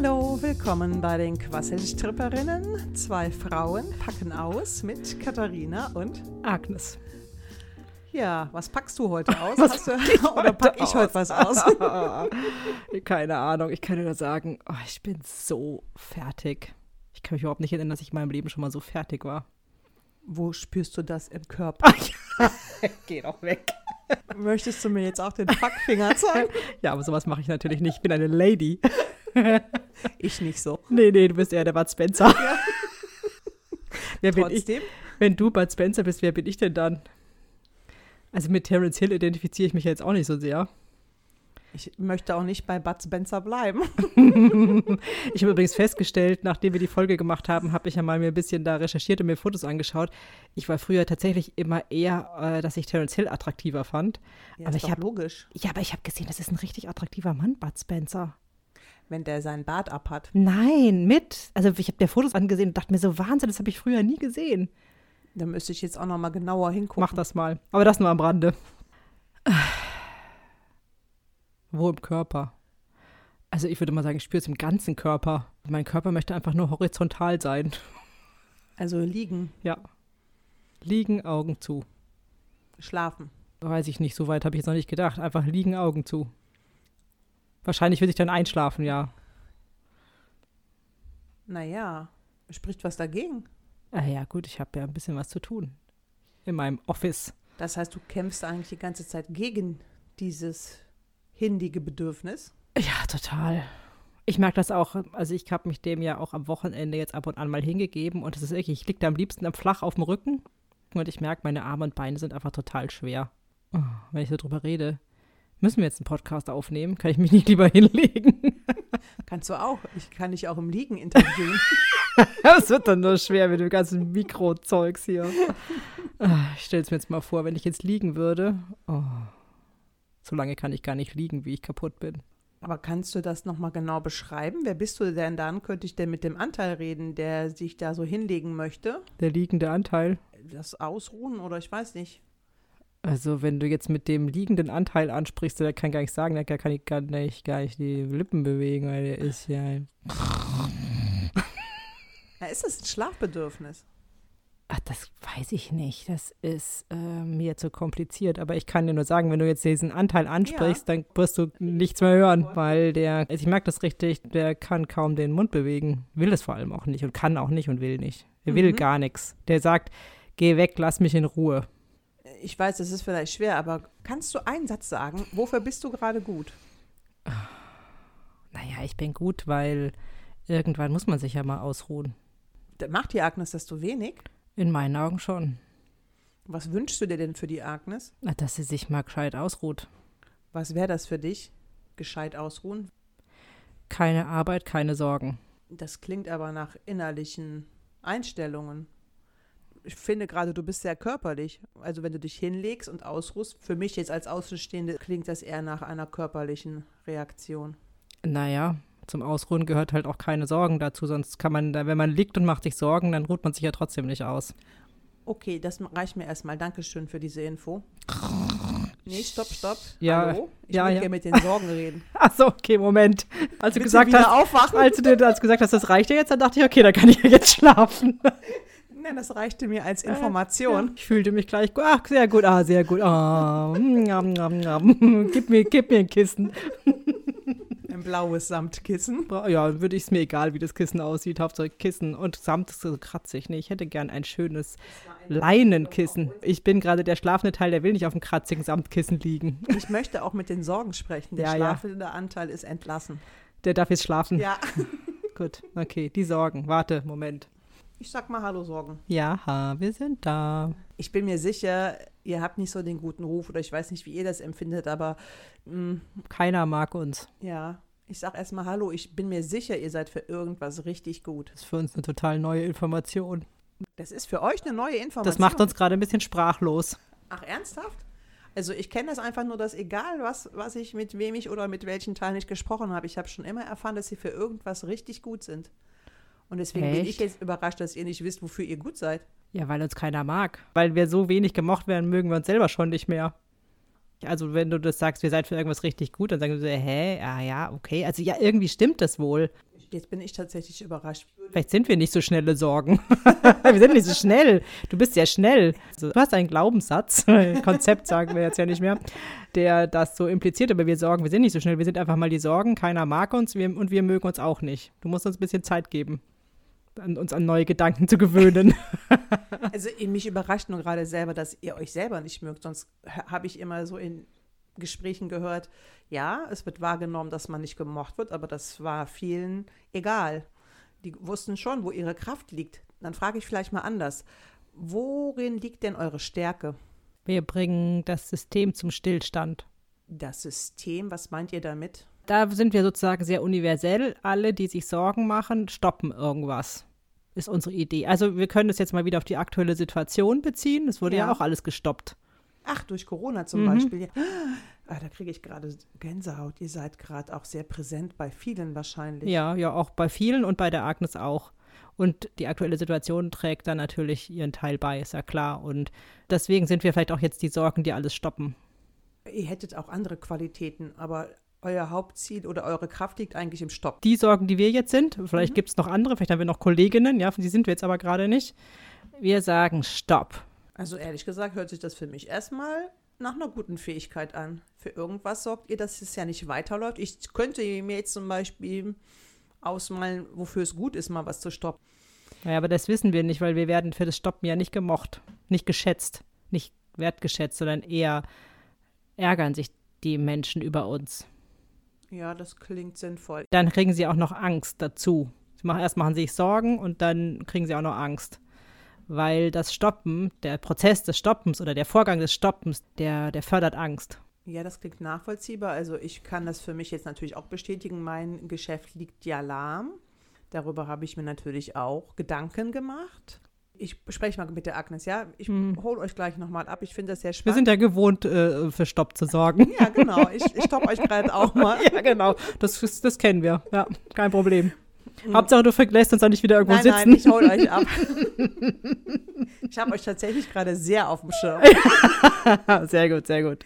Hallo, willkommen bei den Quasselstripperinnen. Zwei Frauen packen aus mit Katharina und Agnes. Ja, was packst du heute aus? Was du, oder pack ich heute was aus? Keine Ahnung, ich kann nur sagen, oh, ich bin so fertig. Ich kann mich überhaupt nicht erinnern, dass ich in meinem Leben schon mal so fertig war. Wo spürst du das im Körper? Geh doch weg. Möchtest du mir jetzt auch den Packfinger zeigen? Ja, aber sowas mache ich natürlich nicht. Ich bin eine Lady. Ich nicht so. Nee, nee, du bist eher der Bud Spencer. Wer bin ich? Trotzdem, Wenn du Bud Spencer bist, wer bin ich denn dann? Also mit Terence Hill identifiziere ich mich jetzt auch nicht so sehr. ich möchte auch nicht bei Bud Spencer bleiben. Ich habe übrigens festgestellt, nachdem wir die Folge gemacht haben, habe ich ja mal mir ein bisschen da recherchiert und mir Fotos angeschaut. Ich war früher tatsächlich immer eher, äh, dass ich Terence Hill attraktiver fand. Ja, Aber ist ich doch hab- logisch, Ja, aber ich habe gesehen, das ist ein richtig attraktiver Mann, Bud Spencer. Wenn der seinen Bart abhat. Nein, mit. Also ich habe dir Fotos angesehen und dachte mir so, Wahnsinn, das habe ich früher nie gesehen. Da müsste ich jetzt auch noch mal genauer hingucken. Mach das mal. Aber das nur am Rande. Wo im Körper? Also ich würde mal sagen, ich spüre es im ganzen Körper. Mein Körper möchte einfach nur horizontal sein. Also liegen, Ja. Liegen, Augen zu. schlafen. Weiß ich nicht, so weit habe ich jetzt noch nicht gedacht. Einfach liegen, Augen zu. Wahrscheinlich würde ich dann einschlafen, ja. Naja, spricht was dagegen? Ah ja, gut, ich habe ja ein bisschen was zu tun. In meinem Office. Das heißt, du kämpfst eigentlich die ganze Zeit gegen dieses hindige Bedürfnis. Ja, total. Ich merke das auch, also ich habe mich dem ja auch am Wochenende jetzt ab und an mal hingegeben und es ist wirklich, ich liege da am liebsten am flach auf dem Rücken und ich merke, meine Arme und Beine sind einfach total schwer. Oh, wenn ich so drüber rede, müssen wir jetzt einen Podcast aufnehmen? Kann ich mich nicht lieber hinlegen? Kannst du auch. Ich kann dich auch im Liegen interviewen. Das wird dann nur schwer mit dem ganzen Mikrozeugs hier. Ah, Ich stelle es mir jetzt mal vor, wenn ich jetzt liegen würde. Oh, so lange kann ich gar nicht liegen, wie ich kaputt bin. Aber kannst du das nochmal genau beschreiben? Wer bist du denn dann? Könnte ich denn mit dem Anteil reden, der sich da so hinlegen möchte? Der liegende Anteil. Das Ausruhen oder ich weiß nicht. Also, wenn du jetzt mit dem liegenden Anteil ansprichst, der kann gar nicht sagen, der kann ich gar nicht, gar nicht die Lippen bewegen, weil der ist ja. Ja, ist das ein Schlafbedürfnis? Ach, das weiß ich nicht. Das ist äh, mir zu kompliziert. Aber ich kann dir nur sagen, wenn du jetzt diesen Anteil ansprichst, dann wirst du nichts mehr hören, weil der, also ich merke das richtig, der kann kaum den Mund bewegen. Will es vor allem auch nicht und kann auch nicht und will nicht. Er will Mhm. gar nichts. Der sagt, geh weg, lass mich in Ruhe. Ich weiß, das ist vielleicht schwer, aber kannst du einen Satz sagen? Wofür bist du gerade gut? Naja, ich bin gut, weil irgendwann muss man sich ja mal ausruhen. Macht die Agnes das zu wenig? In meinen Augen schon. Was wünschst du dir denn für die Agnes? Na, dass sie sich mal gescheit ausruht. Was wäre das für dich? Gescheit ausruhen? Keine Arbeit, keine Sorgen. Das klingt aber nach innerlichen Einstellungen. Ich finde gerade, du bist sehr körperlich. Also wenn du dich hinlegst und ausruhst, für mich jetzt als Außenstehende klingt das eher nach einer körperlichen Reaktion. Naja, zum Ausruhen gehört halt auch keine Sorgen dazu, sonst kann man, da, wenn man liegt und macht sich Sorgen, dann ruht man sich ja trotzdem nicht aus. Okay, das reicht mir erstmal. Dankeschön für diese Info. Nee, stopp, stopp. Ja, Hallo? Ich ja, will ja. gerne mit den Sorgen reden. Achso, okay, Moment. Als du Bitte gesagt hast, aufwachen. als du, dir- als du gesagt hast, das reicht ja jetzt, dann dachte ich, okay, dann kann ich ja jetzt schlafen. Nein, das reichte mir als Information. Ich fühlte mich gleich, gu- ach, sehr gut, ah, sehr gut. Ah, njam, njam, njam. gib, mir, gib mir ein Kissen. Ein blaues Samtkissen. Ja, würde ich es mir egal, wie das Kissen aussieht. Hauptsache Kissen und Samt ist so kratzig. Nee, ich hätte gern ein schönes Leinenkissen. Ich bin gerade der schlafende Teil, der will nicht auf dem kratzigen Samtkissen liegen. Ich möchte auch mit den Sorgen sprechen. Der Ja, ja. schlafende Anteil ist entlassen. Der darf jetzt schlafen. Ja. Gut, okay, die Sorgen. Warte, Moment. Ich sag mal Hallo Sorgen. Ja, wir sind da. Ich bin mir sicher, ihr habt nicht so den guten Ruf oder ich weiß nicht, wie ihr das empfindet, aber mh, Keiner mag uns. ja, ich sag erstmal Hallo. Ich bin mir sicher, ihr seid für irgendwas richtig gut. Das ist für uns eine total neue Information. Das ist für euch eine neue Information. Das macht uns gerade ein bisschen sprachlos. Ach, ernsthaft? Also ich kenne das einfach nur, dass egal was, was ich mit wem ich oder mit welchen Teilen ich gesprochen habe, ich habe schon immer erfahren, dass sie für irgendwas richtig gut sind. Und deswegen bin ich Echt? jetzt überrascht, dass ihr nicht wisst, wofür ihr gut seid. Ja, weil uns keiner mag. Weil wir so wenig gemocht werden, mögen wir uns selber schon nicht mehr. Also, wenn du das sagst, wir seid für irgendwas richtig gut, dann sagen wir so, hä, ah ja, okay. Also, ja, irgendwie stimmt das wohl. jetzt bin ich tatsächlich überrascht. Vielleicht sind wir nicht so schnelle Sorgen. wir sind nicht so schnell. Du bist sehr schnell. Also, du hast einen Glaubenssatz, Konzept sagen wir jetzt ja nicht mehr, der das so impliziert, aber wir Sorgen, wir sind nicht so schnell. Wir sind einfach mal die Sorgen. Keiner mag uns wir, und wir mögen uns auch nicht. Du musst uns ein bisschen Zeit geben, an, uns an neue Gedanken zu gewöhnen. also mich überrascht nur gerade selber, dass ihr euch selber nicht mögt. Sonst habe ich immer so in Gesprächen gehört, ja, es wird wahrgenommen, dass man nicht gemocht wird, aber das war vielen egal. Die wussten schon, wo ihre Kraft liegt. Dann frage ich vielleicht mal anders. Worin liegt denn eure Stärke? Wir bringen das System zum Stillstand. Das System, was meint ihr damit? Da sind wir sozusagen sehr universell. Alle, die sich Sorgen machen, stoppen irgendwas. Ist unsere Idee. Also wir können das jetzt mal wieder auf die aktuelle Situation beziehen. Es wurde ja, ja auch alles gestoppt. Ach, durch Corona zum mhm. Beispiel. Ah, da kriege ich gerade Gänsehaut. Ihr seid gerade auch sehr präsent bei vielen wahrscheinlich. Ja, ja, auch bei vielen und bei der Agnes auch. Und die aktuelle Situation trägt da natürlich ihren Teil bei, ist ja klar. Und deswegen sind wir vielleicht auch jetzt die Sorgen, die alles stoppen. Ihr hättet auch andere Qualitäten, aber euer Hauptziel oder eure Kraft liegt eigentlich im Stopp. Die Sorgen, die wir jetzt sind, vielleicht mhm. gibt es noch andere, vielleicht haben wir noch Kolleginnen, ja, die sind wir jetzt aber gerade nicht. Wir sagen Stopp. Also ehrlich gesagt hört sich das für mich erstmal nach einer guten Fähigkeit an. Für irgendwas sorgt ihr, dass es ja nicht weiterläuft. Ich könnte mir jetzt zum Beispiel ausmalen, wofür es gut ist, mal was zu stoppen. Ja, aber das wissen wir nicht, weil wir werden für das Stoppen ja nicht gemocht, nicht geschätzt, nicht wertgeschätzt, sondern eher ärgern sich die Menschen über uns. Ja, das klingt sinnvoll. Dann kriegen sie auch noch Angst dazu. Sie machen, erst machen sie sich Sorgen und dann kriegen sie auch noch Angst weil das Stoppen, der Prozess des Stoppens oder der Vorgang des Stoppens, der, der fördert Angst. Ja, das klingt nachvollziehbar. Also ich kann das für mich jetzt natürlich auch bestätigen. Mein Geschäft liegt ja lahm. Darüber habe ich mir natürlich auch Gedanken gemacht. Ich spreche mal mit der Agnes, ja? Ich hm. hole euch gleich nochmal ab. Ich finde das sehr spannend. Wir sind ja gewohnt, äh, für Stopp zu sorgen. Ja, genau. Ich, ich stoppe euch gerade auch mal. ja, genau. Das, das kennen wir. Ja, kein Problem. Mhm. Hauptsache, du lässt uns auch nicht wieder irgendwo nein, sitzen. Nein, ich hole euch ab. ich habe euch tatsächlich gerade sehr auf dem Schirm. sehr gut, sehr gut.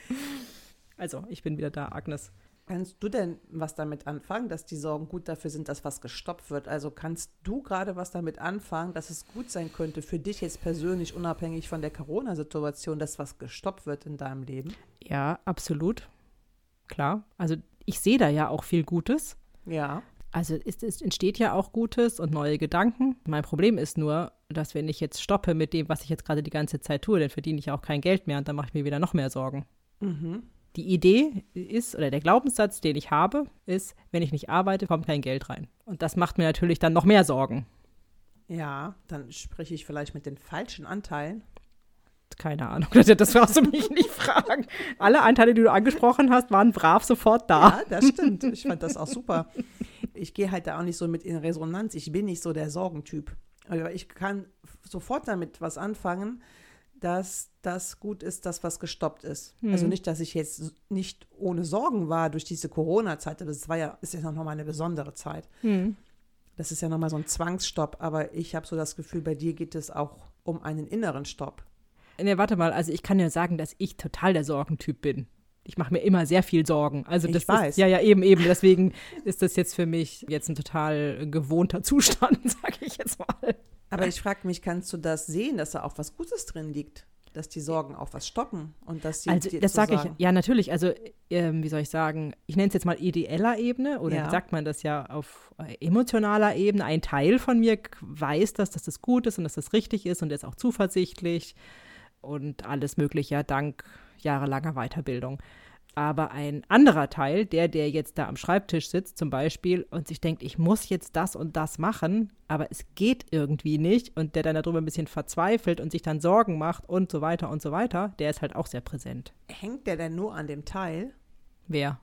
Also, ich bin wieder da, Agnes. Kannst du denn was damit anfangen, dass die Sorgen gut dafür sind, dass was gestoppt wird? Also kannst du gerade was damit anfangen, dass es gut sein könnte für dich jetzt persönlich, unabhängig von der Corona-Situation, dass was gestoppt wird in deinem Leben? Ja, absolut. Klar. Also ich sehe da ja auch viel Gutes. Ja. Also es, es, entsteht ja auch Gutes und neue Gedanken. Mein Problem ist nur, dass wenn ich jetzt stoppe mit dem, was ich jetzt gerade die ganze Zeit tue, dann verdiene ich auch kein Geld mehr und dann mache ich mir wieder noch mehr Sorgen. Mhm. Die Idee ist, oder der Glaubenssatz, den ich habe, ist, wenn ich nicht arbeite, kommt kein Geld rein. Und das macht mir natürlich dann noch mehr Sorgen. Ja, dann spreche ich vielleicht mit den falschen Anteilen. Keine Ahnung, das brauchst du mich nicht fragen. Alle Anteile, die du angesprochen hast, waren brav sofort da. Ja, das stimmt. Ich fand das auch super ich gehe halt da auch nicht so mit in Resonanz. Ich bin nicht so der Sorgentyp. Aber ich kann sofort damit was anfangen, dass das gut ist, dass was gestoppt ist. Mhm. Also nicht, dass ich jetzt nicht ohne Sorgen war durch diese Corona-Zeit. Das war ja, ist ja noch mal eine besondere Zeit. Mhm. Das ist ja noch mal so ein Zwangsstopp. Aber ich habe so das Gefühl, bei dir geht es auch um einen inneren Stopp. Ne, warte mal. Also ich kann ja sagen, dass ich total der Sorgentyp bin ich mache mir immer sehr viel Sorgen. Also das ich weiß. Ist, ja, ja, eben, eben. Deswegen ist das jetzt für mich jetzt ein total gewohnter Zustand, sage ich jetzt mal. Aber ich frage mich, kannst du das sehen, dass da auch was Gutes drin liegt? Dass die Sorgen auch was stoppen und dass sie Also das sage ich, ja natürlich, also ähm, wie soll ich sagen, ich nenne es jetzt mal ideeller Ebene oder ja. sagt man das ja auf äh, emotionaler Ebene. Ein Teil von mir weiß das, dass das gut ist und dass das richtig ist und ist auch zuversichtlich und alles Mögliche dank jahrelanger Weiterbildung. Aber ein anderer Teil, der, der jetzt da am Schreibtisch sitzt zum Beispiel und sich denkt, ich muss jetzt das und das machen, aber es geht irgendwie nicht und der dann darüber ein bisschen verzweifelt und sich dann Sorgen macht und so weiter und so weiter, der ist halt auch sehr präsent. Hängt der denn nur an dem Teil? Wer?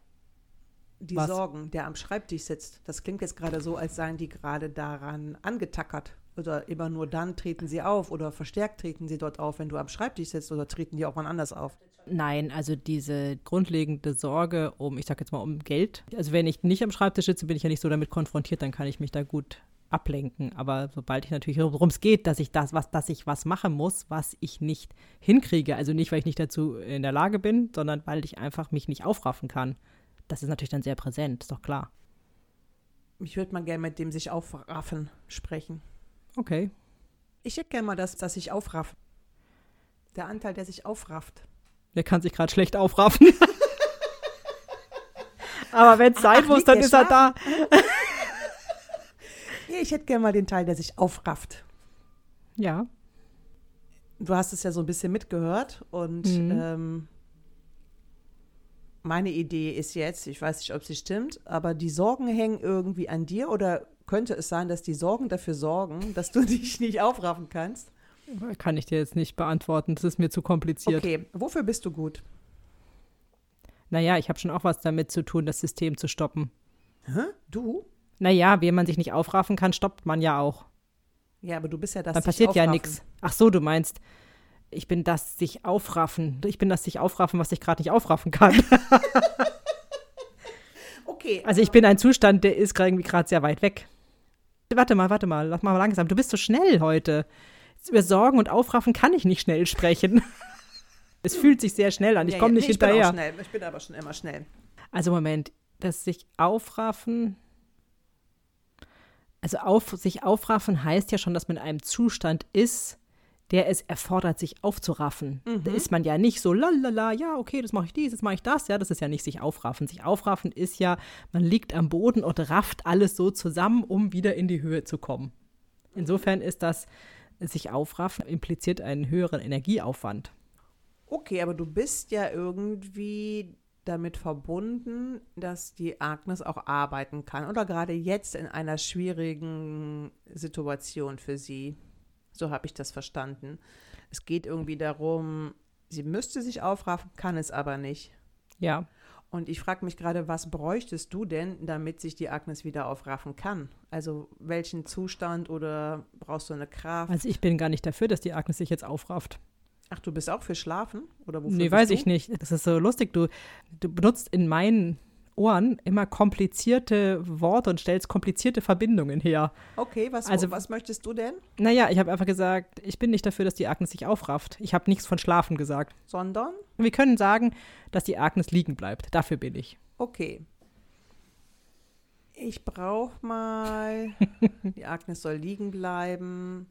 Die Was? Sorgen, der am Schreibtisch sitzt. Das klingt jetzt gerade so, als seien die gerade daran angetackert. Oder immer nur dann treten sie auf oder verstärkt treten sie dort auf, wenn du am Schreibtisch sitzt oder treten die auch wann anders auf? Nein, also diese grundlegende Sorge um, ich sag jetzt mal, um Geld. Also wenn ich nicht am Schreibtisch sitze, bin ich ja nicht so damit konfrontiert, dann kann ich mich da gut ablenken. Aber sobald ich natürlich, worum es geht, dass ich das, was, dass ich was machen muss, was ich nicht hinkriege, also nicht, weil ich nicht dazu in der Lage bin, sondern weil ich einfach mich nicht aufraffen kann, das ist natürlich dann sehr präsent, ist doch klar. Ich würde mal gerne mit dem sich aufraffen sprechen. Okay. Ich hätte gerne mal das, das sich aufrafft. Der Anteil, der sich aufrafft. Der kann sich gerade schlecht aufraffen. Aber wenn es sein Ach, muss, dann ist er da. Ja, ich hätte gerne mal den Teil, der sich aufrafft. Ja. Du hast es ja so ein bisschen mitgehört und Mhm. ähm, meine Idee ist jetzt, ich weiß nicht, ob sie stimmt, aber die Sorgen hängen irgendwie an dir oder könnte es sein, dass die Sorgen dafür sorgen, dass du dich nicht aufraffen kannst? Kann ich dir jetzt nicht beantworten. Das ist mir zu kompliziert. Okay, wofür bist du gut? Naja, ich habe schon auch was damit zu tun, das System zu stoppen. Hä? Du? Naja, wenn man sich nicht aufraffen kann, stoppt man ja auch. Ja, aber du bist ja das Dann passiert ja nichts. Ach so, du meinst, ich bin das sich aufraffen. Ich bin das sich aufraffen, was ich gerade nicht aufraffen kann. Okay, Also ich bin ein Zustand, der ist gerade irgendwie gerade sehr weit weg. Warte mal, warte mal, lass mal langsam. Du bist so schnell heute. Über Sorgen und Aufraffen kann ich nicht schnell sprechen. Es fühlt sich sehr schnell an. Ich komme nicht nee, ich Bin hinterher. schnell. Ich bin aber schon immer schnell. Also Moment, das sich aufraffen. Also auf, sich aufraffen heißt ja schon, dass man in einem Zustand ist, der es erfordert, sich aufzuraffen. Da ist man ja nicht so, lalala, ja, okay, das mache ich dies, jetzt mache ich das. Ja, das ist ja nicht sich aufraffen. Sich aufraffen ist ja, man liegt am Boden und rafft alles so zusammen, um wieder in die Höhe zu kommen. Insofern ist das, sich aufraffen, impliziert einen höheren Energieaufwand. Okay, aber du bist ja irgendwie damit verbunden, dass die Agnes auch arbeiten kann oder gerade jetzt in einer schwierigen Situation für sie. So habe ich das verstanden. Es geht irgendwie darum, sie müsste sich aufraffen, kann es aber nicht. Ja, Und ich frage mich gerade, was bräuchtest du denn, damit sich die Agnes wieder aufraffen kann? Also welchen Zustand oder brauchst du eine Kraft? also ich bin gar nicht dafür, dass die Agnes sich jetzt aufrafft. Ach, du bist auch für Schlafen? Oder wofür Nee, weiß du? ich nicht. Das ist so lustig. Du, du benutzt in meinen Ohren immer komplizierte Worte und stellst komplizierte Verbindungen her. Okay, was, Also- was möchtest du denn? Naja, ich habe einfach gesagt, ich bin nicht dafür, dass die Agnes sich aufrafft. Ich habe nichts von Schlafen gesagt. Sondern? Wir können sagen, dass die Agnes liegen bleibt. Dafür bin ich. Okay. Ich brauche mal. die Agnes soll liegen bleiben.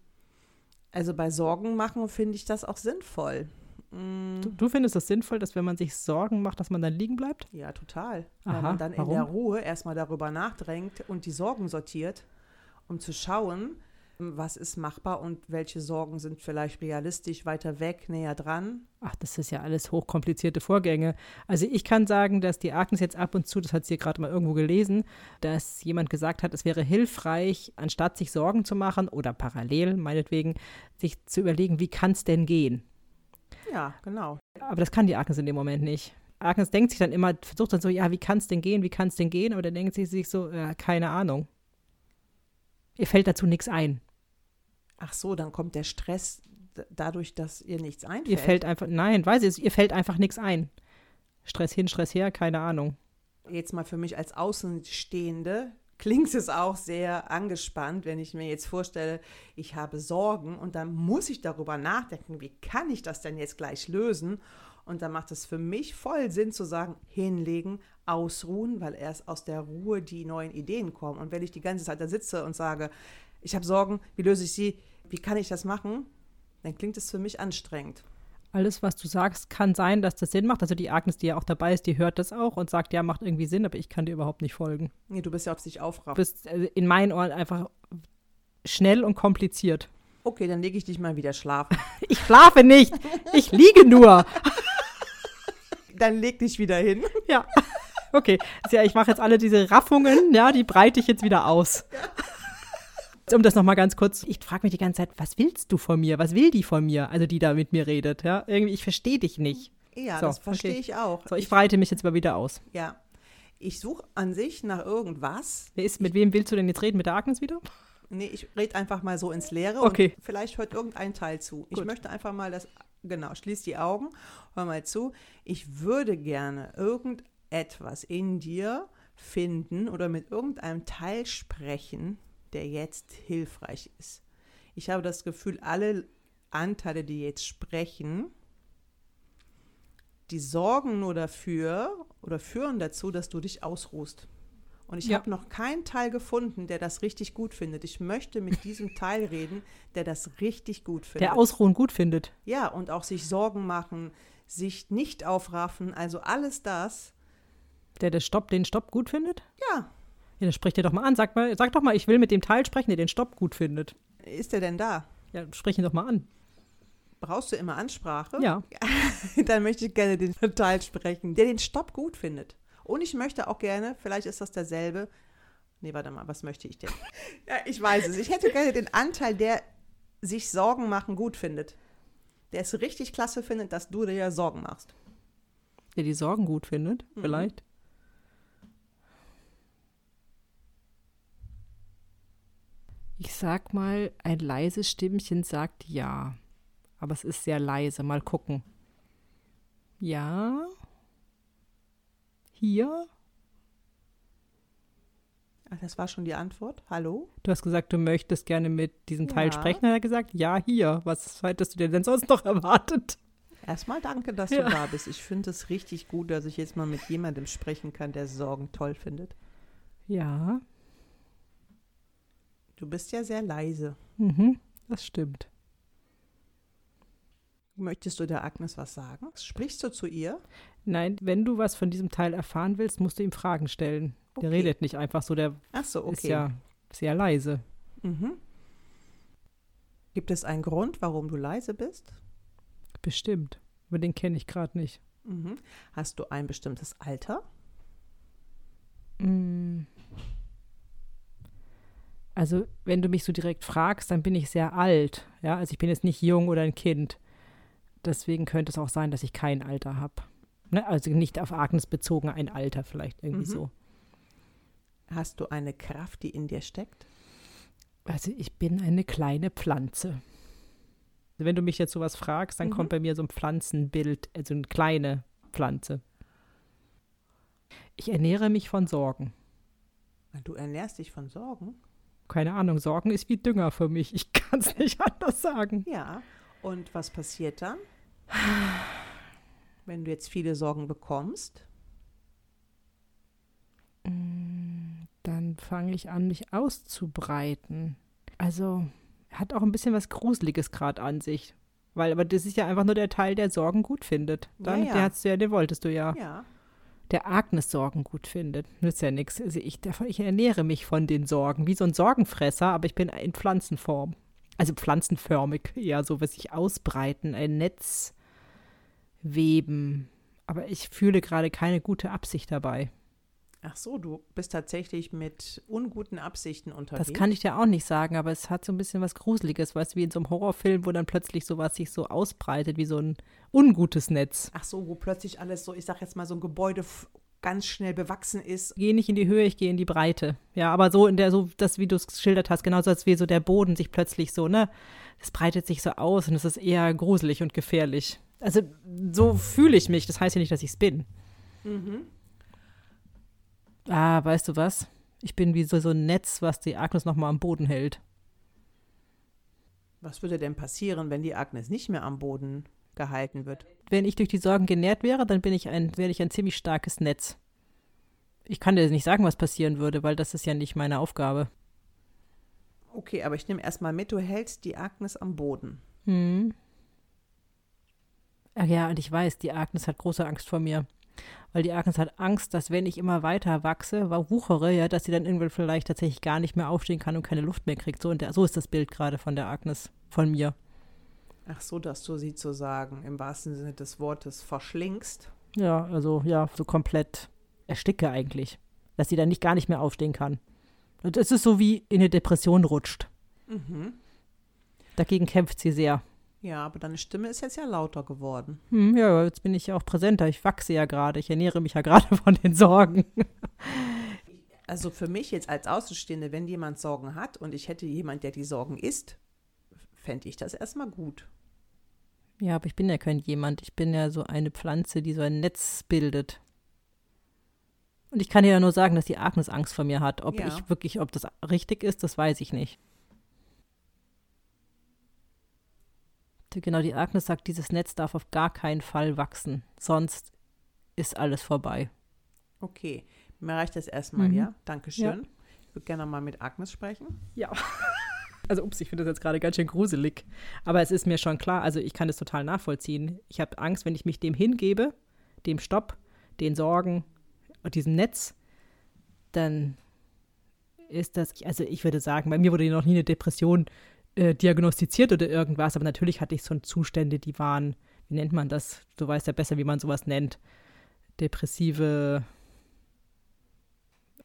Also bei Sorgen machen finde ich das auch sinnvoll. Mm, Du, du findest es sinnvoll, dass wenn man sich Sorgen macht, dass man dann liegen bleibt? ja, total. Weil Aha, man dann in warum? der Ruhe erstmal darüber nachdenkt und die Sorgen sortiert, um zu schauen, was ist machbar und welche Sorgen sind vielleicht realistisch weiter weg, näher dran. Ach, das ist ja alles hochkomplizierte Vorgänge. Also ich kann sagen, dass die Agnes jetzt ab und zu, das hat sie gerade mal irgendwo gelesen, dass jemand gesagt hat, es wäre hilfreich, anstatt sich Sorgen zu machen oder parallel meinetwegen, sich zu überlegen, wie kann es denn gehen? Ja, genau. Aber das kann die Agnes in dem Moment nicht. Agnes denkt sich dann immer, versucht dann so, ja, wie kann es denn gehen, wie kann es denn gehen? Aber dann denkt sie sich so, ja, keine Ahnung. Ihr fällt dazu nichts ein. Ach so, dann kommt der Stress dadurch, dass ihr nichts einfällt. Ihr fällt einfach, nein, weiß ich, ihr fällt einfach nichts ein. Stress hin, Stress her, keine Ahnung. jetzt mal für mich als Außenstehende klingt es auch sehr angespannt, wenn ich mir jetzt vorstelle, ich habe Sorgen und dann muss ich darüber nachdenken, wie kann ich das denn jetzt gleich lösen? Und dann macht es für mich voll Sinn zu sagen, hinlegen, ausruhen, weil erst aus der Ruhe die neuen Ideen kommen. Und wenn ich die ganze Zeit da sitze und sage, ich habe Sorgen, wie löse ich sie, wie kann ich das machen, dann klingt es für mich anstrengend. Alles, was du sagst, kann sein, dass das Sinn macht. Also die Agnes, die ja auch dabei ist, die hört das auch und sagt, ja, macht irgendwie Sinn, aber ich kann dir überhaupt nicht folgen. Nee, du bist ja auf sich Du aufraffen. bist also in meinen Ohren einfach schnell und kompliziert. Okay, dann lege ich dich mal wieder schlafen. Ich schlafe nicht, ich liege nur. dann leg dich wieder hin. Ja, okay. Ja, ich mache jetzt alle diese Raffungen, ja, die breite ich jetzt wieder aus. Um das nochmal ganz kurz, ich frage mich die ganze Zeit, was willst du von mir? Was will die von mir? Also die da mit mir redet, ja? Irgendwie, ich verstehe dich nicht. Ja, So, das verstehe okay. ich auch. So, ich breite mich jetzt mal wieder aus. ja. Ich suche an sich nach irgendwas. Wer ist, mit wem willst du denn jetzt reden? Mit der Agnes wieder? Nee, ich rede einfach mal so ins Leere Okay. und vielleicht hört irgendein Teil zu. Ich Gut. möchte einfach mal das, genau, schließ die Augen, hör mal zu. Ich würde gerne irgendetwas in dir finden oder mit irgendeinem Teil sprechen, der jetzt hilfreich ist. Ich habe das Gefühl, alle Anteile, die jetzt sprechen, die sorgen nur dafür oder führen dazu, dass du dich ausruhst Und ich Ja. habe noch keinen Teil gefunden, der das richtig gut findet. Ich möchte mit diesem Teil reden, der das richtig gut findet. Der Ausruhen gut findet. ja, und auch sich Sorgen machen, sich nicht aufraffen, also alles das. Der, der Stopp, den Stopp gut findet? Ja, Ja, dann sprich dir doch mal an. Sag, mal, sag doch mal, ich will mit dem Teil sprechen, der den Stopp gut findet. ist der denn da? Ja, sprich ihn doch mal an. Brauchst du immer Ansprache? Ja. Dann möchte ich gerne den Teil sprechen, der den Stopp gut findet. Und ich möchte auch gerne, vielleicht ist das derselbe. Nee, warte mal, was möchte ich denn? ja, ich weiß es. Ich hätte gerne den Anteil, der sich Sorgen machen gut findet. Der es richtig klasse findet, dass du dir ja Sorgen machst. Der die Sorgen gut findet, Mhm. vielleicht. Ich sag mal, ein leises Stimmchen sagt ja. Aber es ist sehr leise. Mal gucken. Ja. Hier. Ach, das war schon die Antwort. Hallo? Du hast gesagt, du möchtest gerne mit diesem Teil Ja. sprechen. Hat er gesagt, ja, hier. Was hättest du dir denn sonst noch erwartet? Erstmal danke, dass Ja. du da bist. Ich finde es richtig gut, dass ich jetzt mal mit jemandem sprechen kann, der Sorgen toll findet. Ja. Du bist ja sehr leise. Mhm, das stimmt. Möchtest du der Agnes was sagen? Sprichst du zu ihr? Nein, wenn du was von diesem Teil erfahren willst, musst du ihm Fragen stellen. Der Okay. redet nicht einfach so, der Ach so, okay. ist ja sehr leise. Mhm. Gibt es einen Grund, warum du leise bist? Bestimmt. Aber den kenne ich gerade nicht. Mhm. Hast du ein bestimmtes Alter? Mm. Also, wenn du mich so direkt fragst, dann bin ich sehr alt. Ja, also ich bin jetzt nicht jung oder ein Kind. Deswegen könnte es auch sein, dass ich kein Alter habe. Ne? Also nicht auf Agnes bezogen, ein Alter vielleicht irgendwie Mhm. so. Hast du eine Kraft, die in dir steckt? Also ich bin eine kleine Pflanze. Also wenn du mich jetzt sowas fragst, dann Mhm. kommt bei mir so ein Pflanzenbild, also eine kleine Pflanze. Ich ernähre mich von Sorgen. Du ernährst dich von Sorgen? Keine Ahnung, Sorgen ist wie Dünger für mich. Ich kann es nicht anders sagen. Ja. Und was passiert dann? Wenn du jetzt viele Sorgen bekommst? Dann fange ich an, mich auszubreiten. Also hat auch ein bisschen was Gruseliges gerade an sich. Weil, aber das ist ja einfach nur der Teil, der Sorgen gut findet. Dann, Ja, ja. Du ja, den wolltest du ja. Ja. Der Agnes Sorgen gut findet. Nützt ja nichts. Also ich, ich ernähre mich von den Sorgen, wie so ein Sorgenfresser, aber ich bin in Pflanzenform. Also pflanzenförmig, eher so, was sich ausbreiten, ein Netz weben. Aber ich fühle gerade keine gute Absicht dabei. Ach so, du bist tatsächlich mit unguten Absichten unterwegs. Das kann ich dir auch nicht sagen, aber es hat so ein bisschen was Gruseliges, weißt du, wie in so einem Horrorfilm, wo dann plötzlich sowas sich so ausbreitet, wie so ein ungutes Netz. Ach so, wo plötzlich alles so, ich sag jetzt mal, so ein Gebäude ganz schnell bewachsen ist. gehe nicht in die Höhe, ich gehe in die Breite. Ja, aber so in der, so das, wie du es geschildert hast, genauso als wie so der Boden sich plötzlich so, ne, das breitet sich so aus und es ist eher gruselig und gefährlich. Also so fühle ich mich. Das heißt ja nicht, dass ich es bin. Mhm. Ah, weißt du was? Ich bin wie so, so ein Netz, was die Agnes nochmal am Boden hält. Was würde denn passieren, wenn die Agnes nicht mehr am Boden gehalten wird? Wenn ich durch die Sorgen genährt wäre, dann bin ich ein, wäre ich ein ziemlich starkes Netz. Ich kann dir nicht sagen, was passieren würde, weil das ist ja nicht meine Aufgabe. Okay, aber ich nehme erstmal mit, du hältst die Agnes am Boden. Hm. Ach ja, und ich weiß, die Agnes hat große Angst vor mir. Weil die Agnes hat Angst, dass wenn ich immer weiter wachse, wa- wuchere, ja, dass sie dann irgendwann vielleicht tatsächlich gar nicht mehr aufstehen kann und keine Luft mehr kriegt. So, und der, so ist das Bild gerade von der Agnes, von mir. Ach so, dass du sie zu sagen, im wahrsten Sinne des Wortes verschlingst. Ja, also ja, so komplett ersticke eigentlich. Dass sie dann nicht gar nicht mehr aufstehen kann. Und es ist so wie in eine Depression rutscht. Mhm. Dagegen kämpft sie sehr. Ja, aber deine Stimme ist jetzt ja lauter geworden. Hm, ja, jetzt bin ich ja auch präsenter. Ich wachse ja gerade. Ich ernähre mich ja gerade von den Sorgen. Also für mich jetzt als Außenstehende, wenn jemand Sorgen hat und ich hätte jemand, der die Sorgen isst, fände ich das erstmal gut. Ja, aber ich bin ja kein jemand. Ich bin ja so eine Pflanze, die so ein Netz bildet. Und ich kann dir ja nur sagen, dass die Agnes Angst vor mir hat. Ob Ja. ich wirklich, ob das richtig ist, das weiß ich nicht. Genau, die Agnes sagt, dieses Netz darf auf gar keinen Fall wachsen. Sonst ist alles vorbei. Okay. Mir reicht das erstmal, Mhm. ja? Dankeschön. Ja. Ich würde gerne mal mit Agnes sprechen. Ja. Also, ups, ich finde das jetzt gerade ganz schön gruselig. Aber es ist mir schon klar, also ich kann das total nachvollziehen. Ich habe Angst, wenn ich mich dem hingebe, dem Stopp, den Sorgen und diesem Netz, dann ist das, also ich würde sagen, bei mir wurde noch nie eine Depression äh, diagnostiziert oder irgendwas, aber natürlich hatte ich so Zustände, die waren, wie nennt man das? Du weißt ja besser, wie man sowas nennt. Depressive,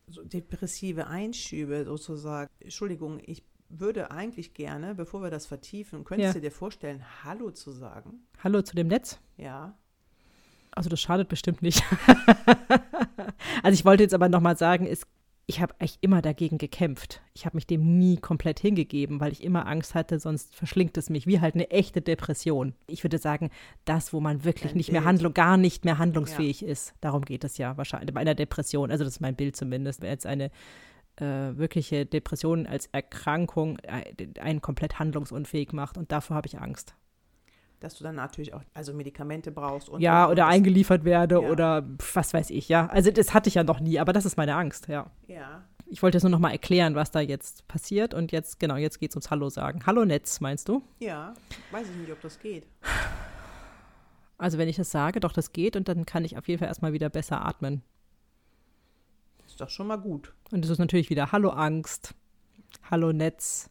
So depressive Einschübe sozusagen. Entschuldigung, ich würde eigentlich gerne, bevor wir das vertiefen, könntest Ja. du dir vorstellen, Hallo zu sagen? Hallo zu dem Netz. Ja. Also das schadet bestimmt nicht. also ich wollte jetzt aber nochmal sagen, es, ich habe echt immer dagegen gekämpft. Ich habe mich dem nie komplett hingegeben, weil ich immer Angst hatte, sonst verschlingt es mich wie halt eine echte Depression. Ich würde sagen, das, wo man wirklich Dein nicht mehr Bild. handlung, gar nicht mehr handlungsfähig ist. Darum geht es ja wahrscheinlich bei einer Depression. Also das ist mein Bild zumindest. Wenn jetzt eine äh, wirkliche Depression als Erkrankung äh, einen komplett handlungsunfähig macht und davor habe ich Angst. Dass du dann natürlich auch also Medikamente brauchst. Und ja, und- oder eingeliefert werde Ja. oder was weiß ich, ja. Also das hatte ich ja noch nie, aber das ist meine Angst, ja. Ja. Ich wollte jetzt nur noch mal erklären, was da jetzt passiert und jetzt, genau, jetzt geht es ums Hallo sagen. Hallo Netz, meinst du? Ja. Weiß ich nicht, ob das geht. Also wenn ich das sage, doch, das geht und dann kann ich auf jeden Fall erstmal wieder besser atmen. Ist doch schon mal gut. Und es ist natürlich wieder Hallo Angst, Hallo Netz.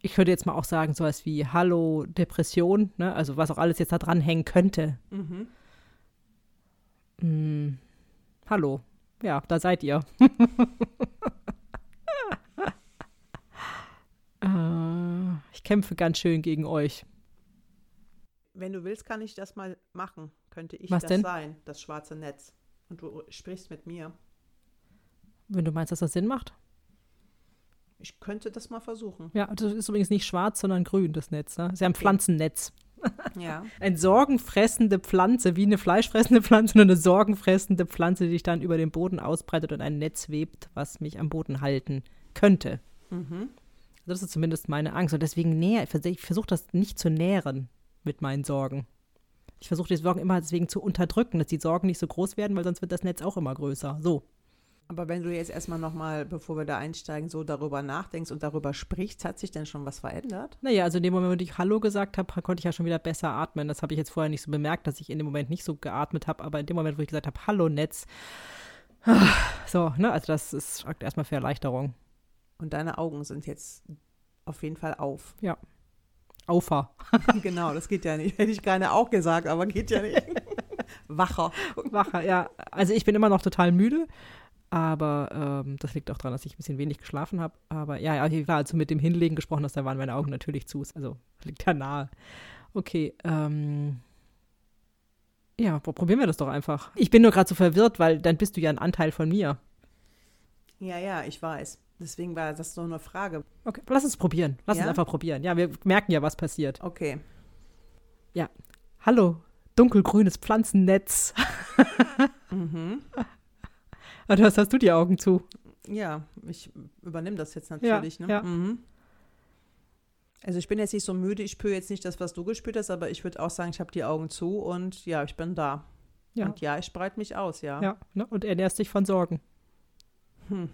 Ich könnte jetzt mal auch sagen, sowas wie Hallo Depression, ne? also was auch alles jetzt da dran hängen könnte. Mhm. Hm, hallo, ja, da seid ihr. äh, ich kämpfe ganz schön gegen euch. Wenn du willst, kann ich das mal machen. Könnte ich Was das denn? sein, das schwarze Netz. Und du sprichst mit mir. Wenn du meinst, dass das Sinn macht. Ich könnte das mal versuchen. Ja, das ist übrigens nicht schwarz, sondern grün, das Netz. Ne? Das ist ja ein Okay. Pflanzennetz. Ja. Eine sorgenfressende Pflanze, wie eine fleischfressende Pflanze, nur eine sorgenfressende Pflanze, die sich dann über den Boden ausbreitet und ein Netz webt, was mich am Boden halten könnte. Mhm. Das ist zumindest meine Angst. Und deswegen näher, ich vers- ich versuche das nicht zu nähren mit meinen Sorgen. Ich versuche die Sorgen immer deswegen zu unterdrücken, dass die Sorgen nicht so groß werden, weil sonst wird das Netz auch immer größer. So. Aber wenn du jetzt erstmal nochmal, bevor wir da einsteigen, so darüber nachdenkst und darüber sprichst, hat sich denn schon was verändert? Naja, also in dem Moment, wo ich Hallo gesagt habe, konnte ich ja schon wieder besser atmen. Das habe ich jetzt vorher nicht so bemerkt, dass ich in dem Moment nicht so geatmet habe. Aber in dem Moment, wo ich gesagt habe, Hallo Netz, so, ne, also das ist erstmal für Erleichterung. Und deine Augen sind jetzt auf jeden Fall auf. Aufer. genau, das geht ja nicht. Hätte ich gerne auch gesagt, aber geht ja nicht. Wacher. Wacher, ja. Also ich bin immer noch total müde, aber ähm, das liegt auch daran, dass ich ein bisschen wenig geschlafen habe. Aber ja, ja, klar, als du mit dem Hinlegen gesprochen hast, da waren meine Augen natürlich zu. Also liegt ja nahe. Okay, ähm. Ja, pro- probieren wir das doch einfach. Ich bin nur gerade so verwirrt, weil dann bist du ja ein Anteil von mir. Ja, ja, ich weiß. Deswegen war das so eine Frage. Okay, lass uns probieren. Lass Ja? uns einfach probieren. Ja, wir merken ja, was passiert. Okay. Hallo, dunkelgrünes Pflanzennetz. Mhm. Und was hast du die Augen zu? Ja, ich übernehme das jetzt natürlich. ne? ja. Mhm. Also ich bin jetzt nicht so müde, ich spüre jetzt nicht das, was du gespürt hast, aber ich würde auch sagen, ich habe die Augen zu und ja, ich bin da. Ja. Und ja, ich breite mich aus, ja. Ja, ne? und ernährst dich von Sorgen. Hm.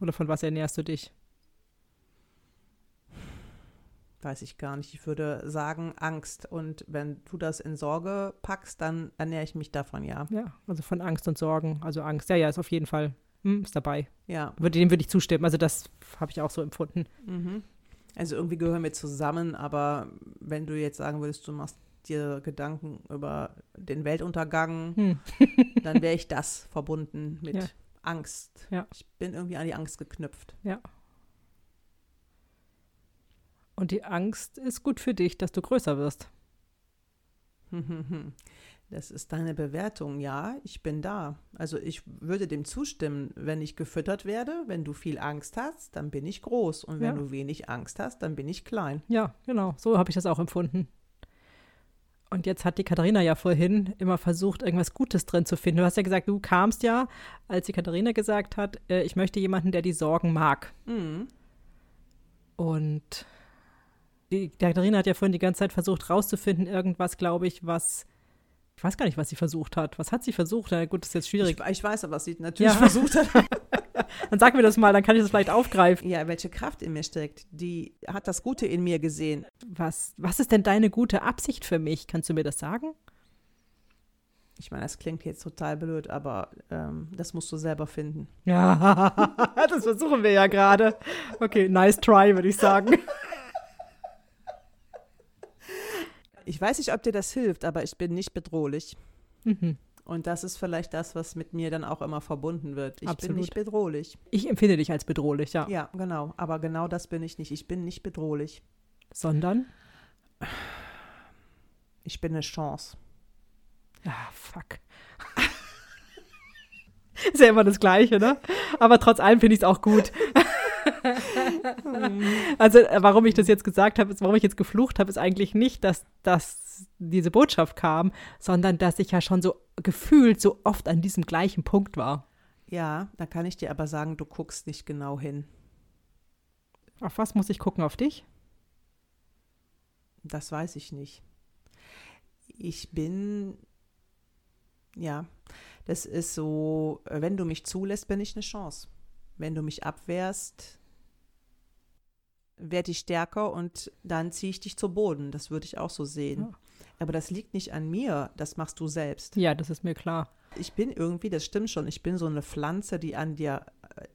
Oder von was ernährst du dich? Weiß ich gar nicht. Ich würde sagen Angst. Und wenn du das in Sorge packst, dann ernähre ich mich davon, ja. Ja, also von Angst und Sorgen. Also Angst, ja, ja, ist auf jeden Fall, hm, ist dabei. Ja. Würde, dem würde ich zustimmen. Also das habe ich auch so empfunden. Mhm. Also irgendwie gehören wir zusammen, aber wenn du jetzt sagen würdest, du machst dir Gedanken über den Weltuntergang, Hm. dann wäre ich das verbunden mit Ja. Angst. Ja. Ich bin irgendwie an die Angst geknüpft. Und die Angst ist gut für dich, dass du größer wirst. Das ist deine Bewertung, ja, ich bin da. Also ich würde dem zustimmen, wenn ich gefüttert werde, wenn du viel Angst hast, dann bin ich groß. Und wenn Ja. du wenig Angst hast, dann bin ich klein. Ja, genau, so habe ich das auch empfunden. Und jetzt hat die Katharina ja vorhin immer versucht, irgendwas Gutes drin zu finden. Du hast ja gesagt, du kamst ja, als die Katharina gesagt hat, äh, ich möchte jemanden, der die Sorgen mag. Mhm. Und die Katharina hat ja vorhin die ganze Zeit versucht rauszufinden, irgendwas, glaube ich, was. Ich weiß gar nicht, was sie versucht hat. Was hat sie versucht? Na gut, das ist jetzt schwierig. Ich, ich weiß aber, was sie natürlich Ja. versucht hat. Dann sag mir das mal, dann kann ich das vielleicht aufgreifen. Ja, welche Kraft in mir steckt, die hat das Gute in mir gesehen. Was, was ist denn deine gute Absicht für mich? Kannst du mir das sagen? Ich meine, das klingt jetzt total blöd, aber ähm, das musst du selber finden. Ja, das versuchen wir ja gerade. Okay, nice try, würde ich sagen. Ich weiß nicht, ob dir das hilft, aber ich bin nicht bedrohlich. Mhm. Und das ist vielleicht das, was mit mir dann auch immer verbunden wird. Ich Absolut. bin nicht bedrohlich. Ich empfinde dich als bedrohlich, ja. Ja, genau. Aber genau das bin ich nicht. Ich bin nicht bedrohlich. Sondern? Ich bin eine Chance. Ah, fuck. Ist ja immer das Gleiche, ne? Aber trotz allem finde ich es auch gut. also, äh, warum ich das jetzt gesagt habe, ist, warum ich jetzt geflucht habe, ist eigentlich nicht, dass, dass diese Botschaft kam, sondern dass ich ja schon so gefühlt so oft an diesem gleichen Punkt war. Ja, da kann ich dir aber sagen, du guckst nicht genau hin. Auf was muss ich gucken? Auf dich? Das weiß ich nicht. Ich bin, ja, das ist so, wenn du mich zulässt, bin ich eine Chance. Wenn du mich abwehrst, werde ich stärker und dann ziehe ich dich zu Boden. Das würde ich auch so sehen. Ja. Aber das liegt nicht an mir, das machst du selbst. Ja, das ist mir klar. Ich bin irgendwie, das stimmt schon, ich bin so eine Pflanze, die an dir,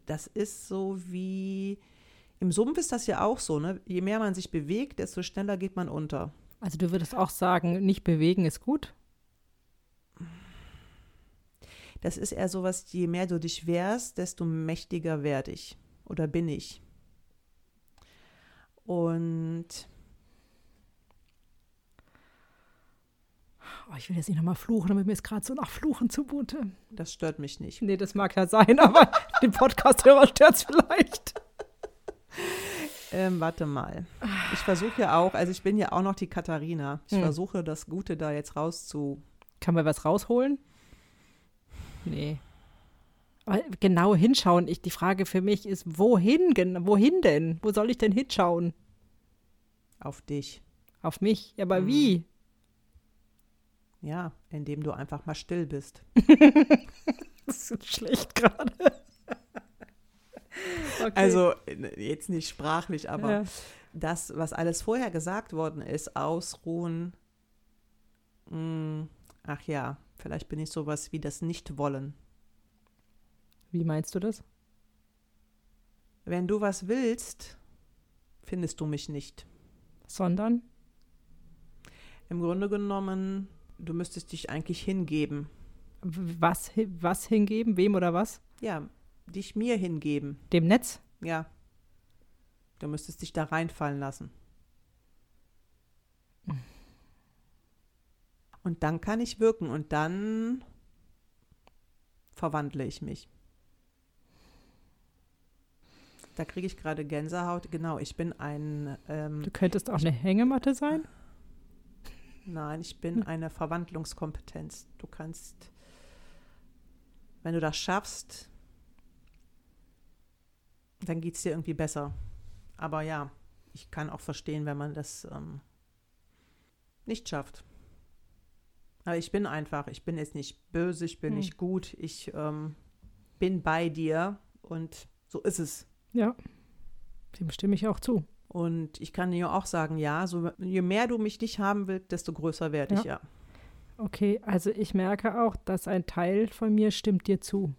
das ist so wie, im Sumpf ist das ja auch so, ne? Je mehr man sich bewegt, desto schneller geht man unter. Also du würdest auch sagen, nicht bewegen ist gut? Das ist eher so was, je mehr du dich wehrst, desto mächtiger werde ich oder bin ich. Und Oh, ich will jetzt nicht nochmal fluchen, aber mir ist gerade so nach Fluchen zumute. das stört mich nicht. Nee, das mag ja sein, aber den Podcast-Hörer stört es vielleicht. Ähm, warte mal. Ich versuche ja auch, also ich bin ja auch noch die Katharina. Ich Hm. versuche das Gute da jetzt rauszu. Kann man was rausholen? Nee. Aber genau hinschauen. Ich, die Frage für mich ist, wohin, wohin denn? Wo soll ich denn hinschauen? auf dich. Auf mich? Ja, aber Mhm. wie? Ja, indem du einfach mal still bist. Das ist schlecht gerade. okay. Also jetzt nicht sprachlich, aber ja. das, was alles vorher gesagt worden ist, ausruhen. Mh, ach ja, vielleicht bin ich sowas wie das Nicht-Wollen. Wie meinst du das? Wenn du was willst, findest du mich nicht. Sondern? Im Grunde genommen, du müsstest dich eigentlich hingeben. Was, was hingeben? Wem oder was? Ja, dich mir hingeben. Dem Netz? Ja. Du müsstest dich da reinfallen lassen. Und dann kann ich wirken und dann verwandle ich mich. Da kriege ich gerade Gänsehaut. Genau, ich bin ein, ähm, Du könntest auch eine Hängematte sein? nein, ich bin eine Verwandlungskompetenz. Du kannst, wenn du das schaffst, dann geht es dir irgendwie besser. Aber ja, ich kann auch verstehen, wenn man das ähm, nicht schafft. Aber ich bin einfach, ich bin jetzt nicht böse, ich bin Hm. nicht gut, ich ähm, bin bei dir und so ist es. Ja. Dem stimme ich auch zu. Und ich kann dir auch sagen, ja, so, je mehr du mich nicht haben willst, desto größer werde ich, ja. Okay, also ich merke auch, dass ein Teil von mir stimmt dir zu.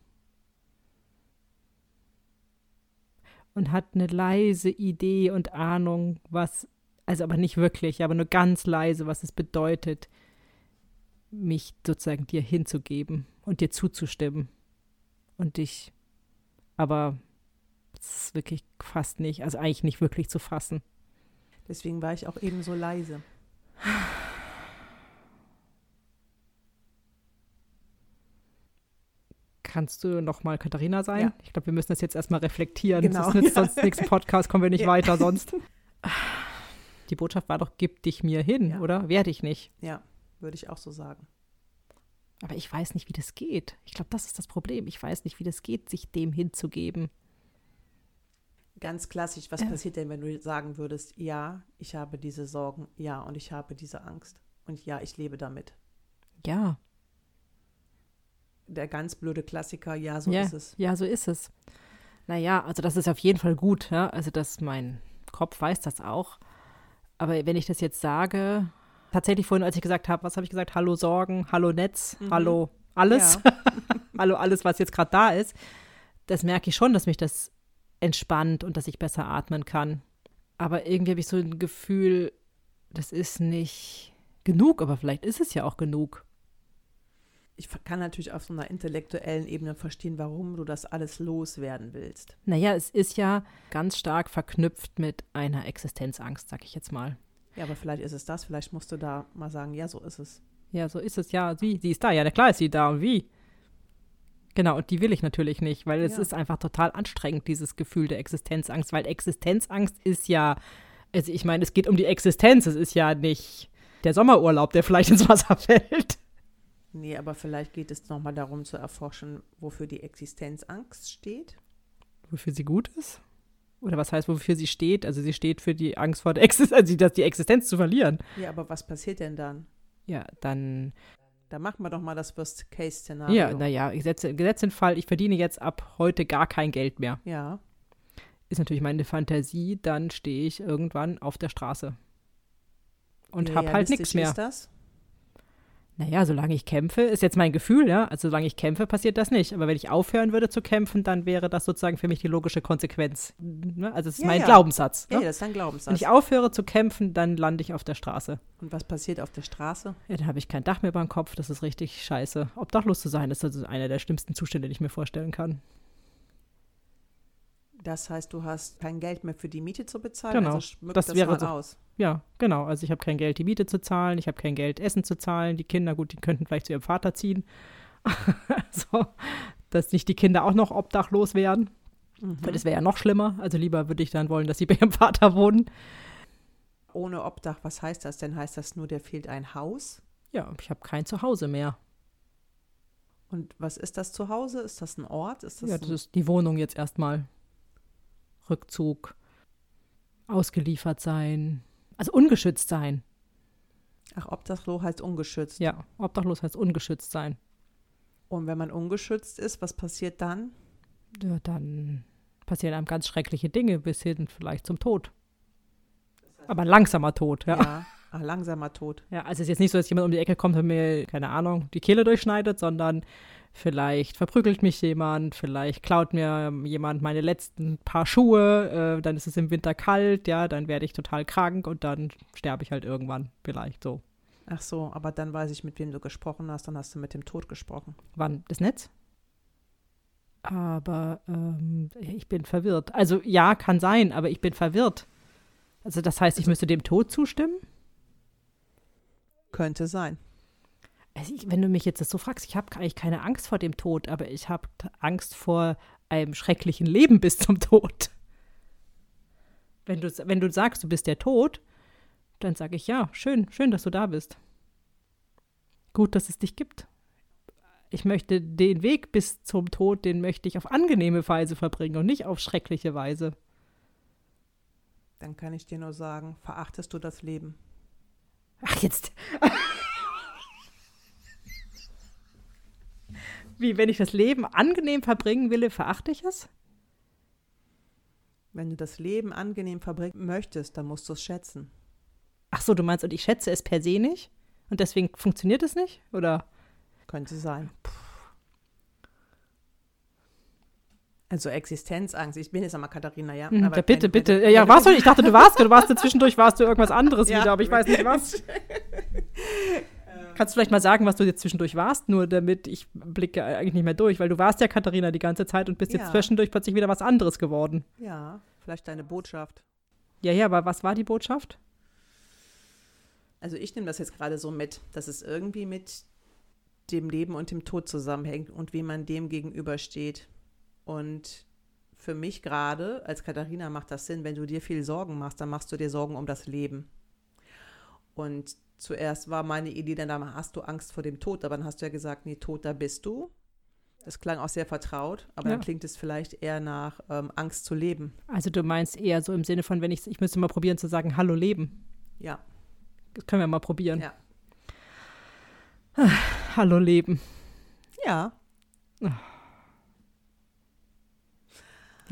Und hat eine leise Idee und Ahnung, was, also aber nicht wirklich, aber nur ganz leise, was es bedeutet, mich sozusagen dir hinzugeben und dir zuzustimmen. Und dich, aber es ist wirklich fast nicht, also eigentlich nicht wirklich zu fassen. Deswegen war ich auch eben so leise. Kannst du noch mal Katharina sein? Ja. Ich glaube, wir müssen das jetzt erstmal reflektieren. Genau, Das nützt ja. sonst nächsten Podcast, kommen wir nicht Ja. weiter sonst. Die Botschaft war doch, gib dich mir hin, oder? Werde ich nicht. Ja, würde ich auch so sagen. Aber ich weiß nicht, wie das geht. Ich glaube, das ist das Problem. Ich weiß nicht, wie das geht, sich dem hinzugeben. Ganz klassisch, was Ja. passiert denn, wenn du sagen würdest, ja, ich habe diese Sorgen, ja, und ich habe diese Angst. Und ja, ich lebe damit. Ja, Der ganz blöde Klassiker, ja, so ja, ist es. ja, so ist es. Naja, also das ist auf jeden Fall gut. Ja? Also das, mein Kopf weiß das auch. Aber wenn ich das jetzt sage, tatsächlich vorhin, als ich gesagt habe, was habe ich gesagt? Hallo Sorgen, hallo Netz, Mhm. hallo alles, Ja. hallo alles, was jetzt gerade da ist, das merke ich schon, dass mich das entspannt und dass ich besser atmen kann. Aber irgendwie habe ich so ein Gefühl, das ist nicht genug, aber vielleicht ist es ja auch genug. Ich kann natürlich auf so einer intellektuellen Ebene verstehen, warum du das alles loswerden willst. Naja, es ist ja ganz stark verknüpft mit einer Existenzangst, sag ich jetzt mal. Ja, aber vielleicht ist es das. Vielleicht musst du da mal sagen, ja, so ist es. Ja, so ist es ja. Sie, sie ist da. Ja, klar ist sie da. Und wie? Genau, und die will ich natürlich nicht, weil es Ja. ist einfach total anstrengend, dieses Gefühl der Existenzangst, weil Existenzangst ist ja, also ich meine, es geht um die Existenz, es ist ja nicht der Sommerurlaub, der vielleicht ins Wasser fällt. Nee, aber vielleicht geht es nochmal darum zu erforschen, wofür die Existenzangst steht. Wofür sie gut ist? Oder was heißt, wofür sie steht? Also sie steht für die Angst vor der Existenz, also die, die Existenz zu verlieren. Ja, aber was passiert denn dann? Ja, dann Da machen wir doch mal das Worst-Case-Szenario. Ja, naja, Gesetz den Fall, ich verdiene jetzt ab heute gar kein Geld mehr. Ja, Ist natürlich meine Fantasie, dann stehe ich irgendwann auf der Straße. Und Wie hab halt nichts mehr. Ist das? Naja, solange ich kämpfe, ist jetzt mein Gefühl, ja. Also solange ich kämpfe, passiert das nicht. Aber wenn ich aufhören würde zu kämpfen, dann wäre das sozusagen für mich die logische Konsequenz. Ne? Also es ist Ja, mein ja. Glaubenssatz. Ja, Ne? ja, das ist ein Wenn Glaubenssatz. ich aufhöre zu kämpfen, dann lande ich auf der Straße. Und was passiert auf der Straße? Ja, dann habe ich kein Dach mehr über dem Kopf. Das ist richtig scheiße. Obdachlos zu sein, ist also einer der schlimmsten Zustände, die ich mir vorstellen kann. Das heißt, du hast kein Geld mehr für die Miete zu bezahlen. Genau, Also das das, wäre mal so. aus. Ja, genau. Also ich habe kein Geld, die Miete zu zahlen, ich habe kein Geld, Essen zu zahlen. Die Kinder, gut, die könnten vielleicht zu ihrem Vater ziehen. so, dass nicht die Kinder auch noch obdachlos werden. Mhm. Weil das wäre ja noch schlimmer. Also lieber würde ich dann wollen, dass sie bei ihrem Vater wohnen. Ohne Obdach, was heißt das denn? Heißt das nur, der fehlt ein Haus? Ja, ich habe kein Zuhause mehr. Und was ist das Zuhause? Ist das ein Ort? Ist das ja, das ist die Wohnung jetzt erstmal. Rückzug, ausgeliefert sein, also ungeschützt sein. Ach, obdachlos heißt ungeschützt. Ja, obdachlos heißt ungeschützt sein. Und wenn man ungeschützt ist, was passiert dann? Ja, dann passieren einem ganz schreckliche Dinge bis hin vielleicht zum Tod. Aber langsamer Tod, ja. Ja. Ach, langsamer Tod. Ja, also es ist jetzt nicht so, dass jemand um die Ecke kommt und mir, keine Ahnung, die Kehle durchschneidet, sondern vielleicht verprügelt mich jemand, vielleicht klaut mir jemand meine letzten paar Schuhe, äh, dann ist es im Winter kalt, ja, dann werde ich total krank und dann sterbe ich halt irgendwann, vielleicht so. Ach so, aber dann weiß ich, mit wem du gesprochen hast. Dann hast du mit dem Tod gesprochen. Wann? Das Netz? Aber ähm, ich bin verwirrt. Also ja, kann sein, aber ich bin verwirrt. Also das heißt, ich müsste dem Tod zustimmen? Könnte sein. Also ich, wenn du mich jetzt das so fragst, ich habe eigentlich keine Angst vor dem Tod, aber ich habe Angst vor einem schrecklichen Leben bis zum Tod. Wenn du, wenn du sagst, du bist der Tod, dann sage ich ja, schön, schön, dass du da bist. Gut, dass es dich gibt. Ich möchte den Weg bis zum Tod, den möchte ich auf angenehme Weise verbringen und nicht auf schreckliche Weise. Dann kann ich dir nur sagen, verachtest du das Leben? Ach, jetzt. Wie, wenn ich das Leben angenehm verbringen will, verachte ich es? Wenn du das Leben angenehm verbringen möchtest, dann musst du es schätzen. Ach so, du meinst, und ich schätze es per se nicht? Und deswegen funktioniert es nicht? Oder? Könnte sein. Also Existenzangst. Ich bin jetzt einmal Katharina, ja. Mhm, ja, bitte, bitte. Ja, wenn- warst du? Ich dachte, du warst, du warst zwischendurch, warst du irgendwas anderes Ja. wieder, aber ich weiß nicht was. Kannst du vielleicht mal sagen, was du jetzt zwischendurch warst, nur damit ich blicke eigentlich nicht mehr durch, weil du warst ja Katharina die ganze Zeit und bist jetzt Ja. zwischendurch plötzlich wieder was anderes geworden. Ja, vielleicht deine Botschaft. Ja, ja, aber was war die Botschaft? Also ich nehme das jetzt gerade so mit, dass es irgendwie mit dem Leben und dem Tod zusammenhängt und wie man dem gegenübersteht. Und für mich gerade, als Katharina macht das Sinn, wenn du dir viel Sorgen machst, dann machst du dir Sorgen um das Leben. Und zuerst war meine Idee, dann da hast du Angst vor dem Tod, aber dann hast du ja gesagt, nee, tot, da bist du. Das klang auch sehr vertraut, aber Ja. dann klingt es vielleicht eher nach ähm, Angst zu leben. Also du meinst eher so im Sinne von, wenn ich, ich müsste mal probieren zu sagen, hallo Leben. Ja, Das können wir mal probieren. Ja. Hallo Leben. ja. Ja,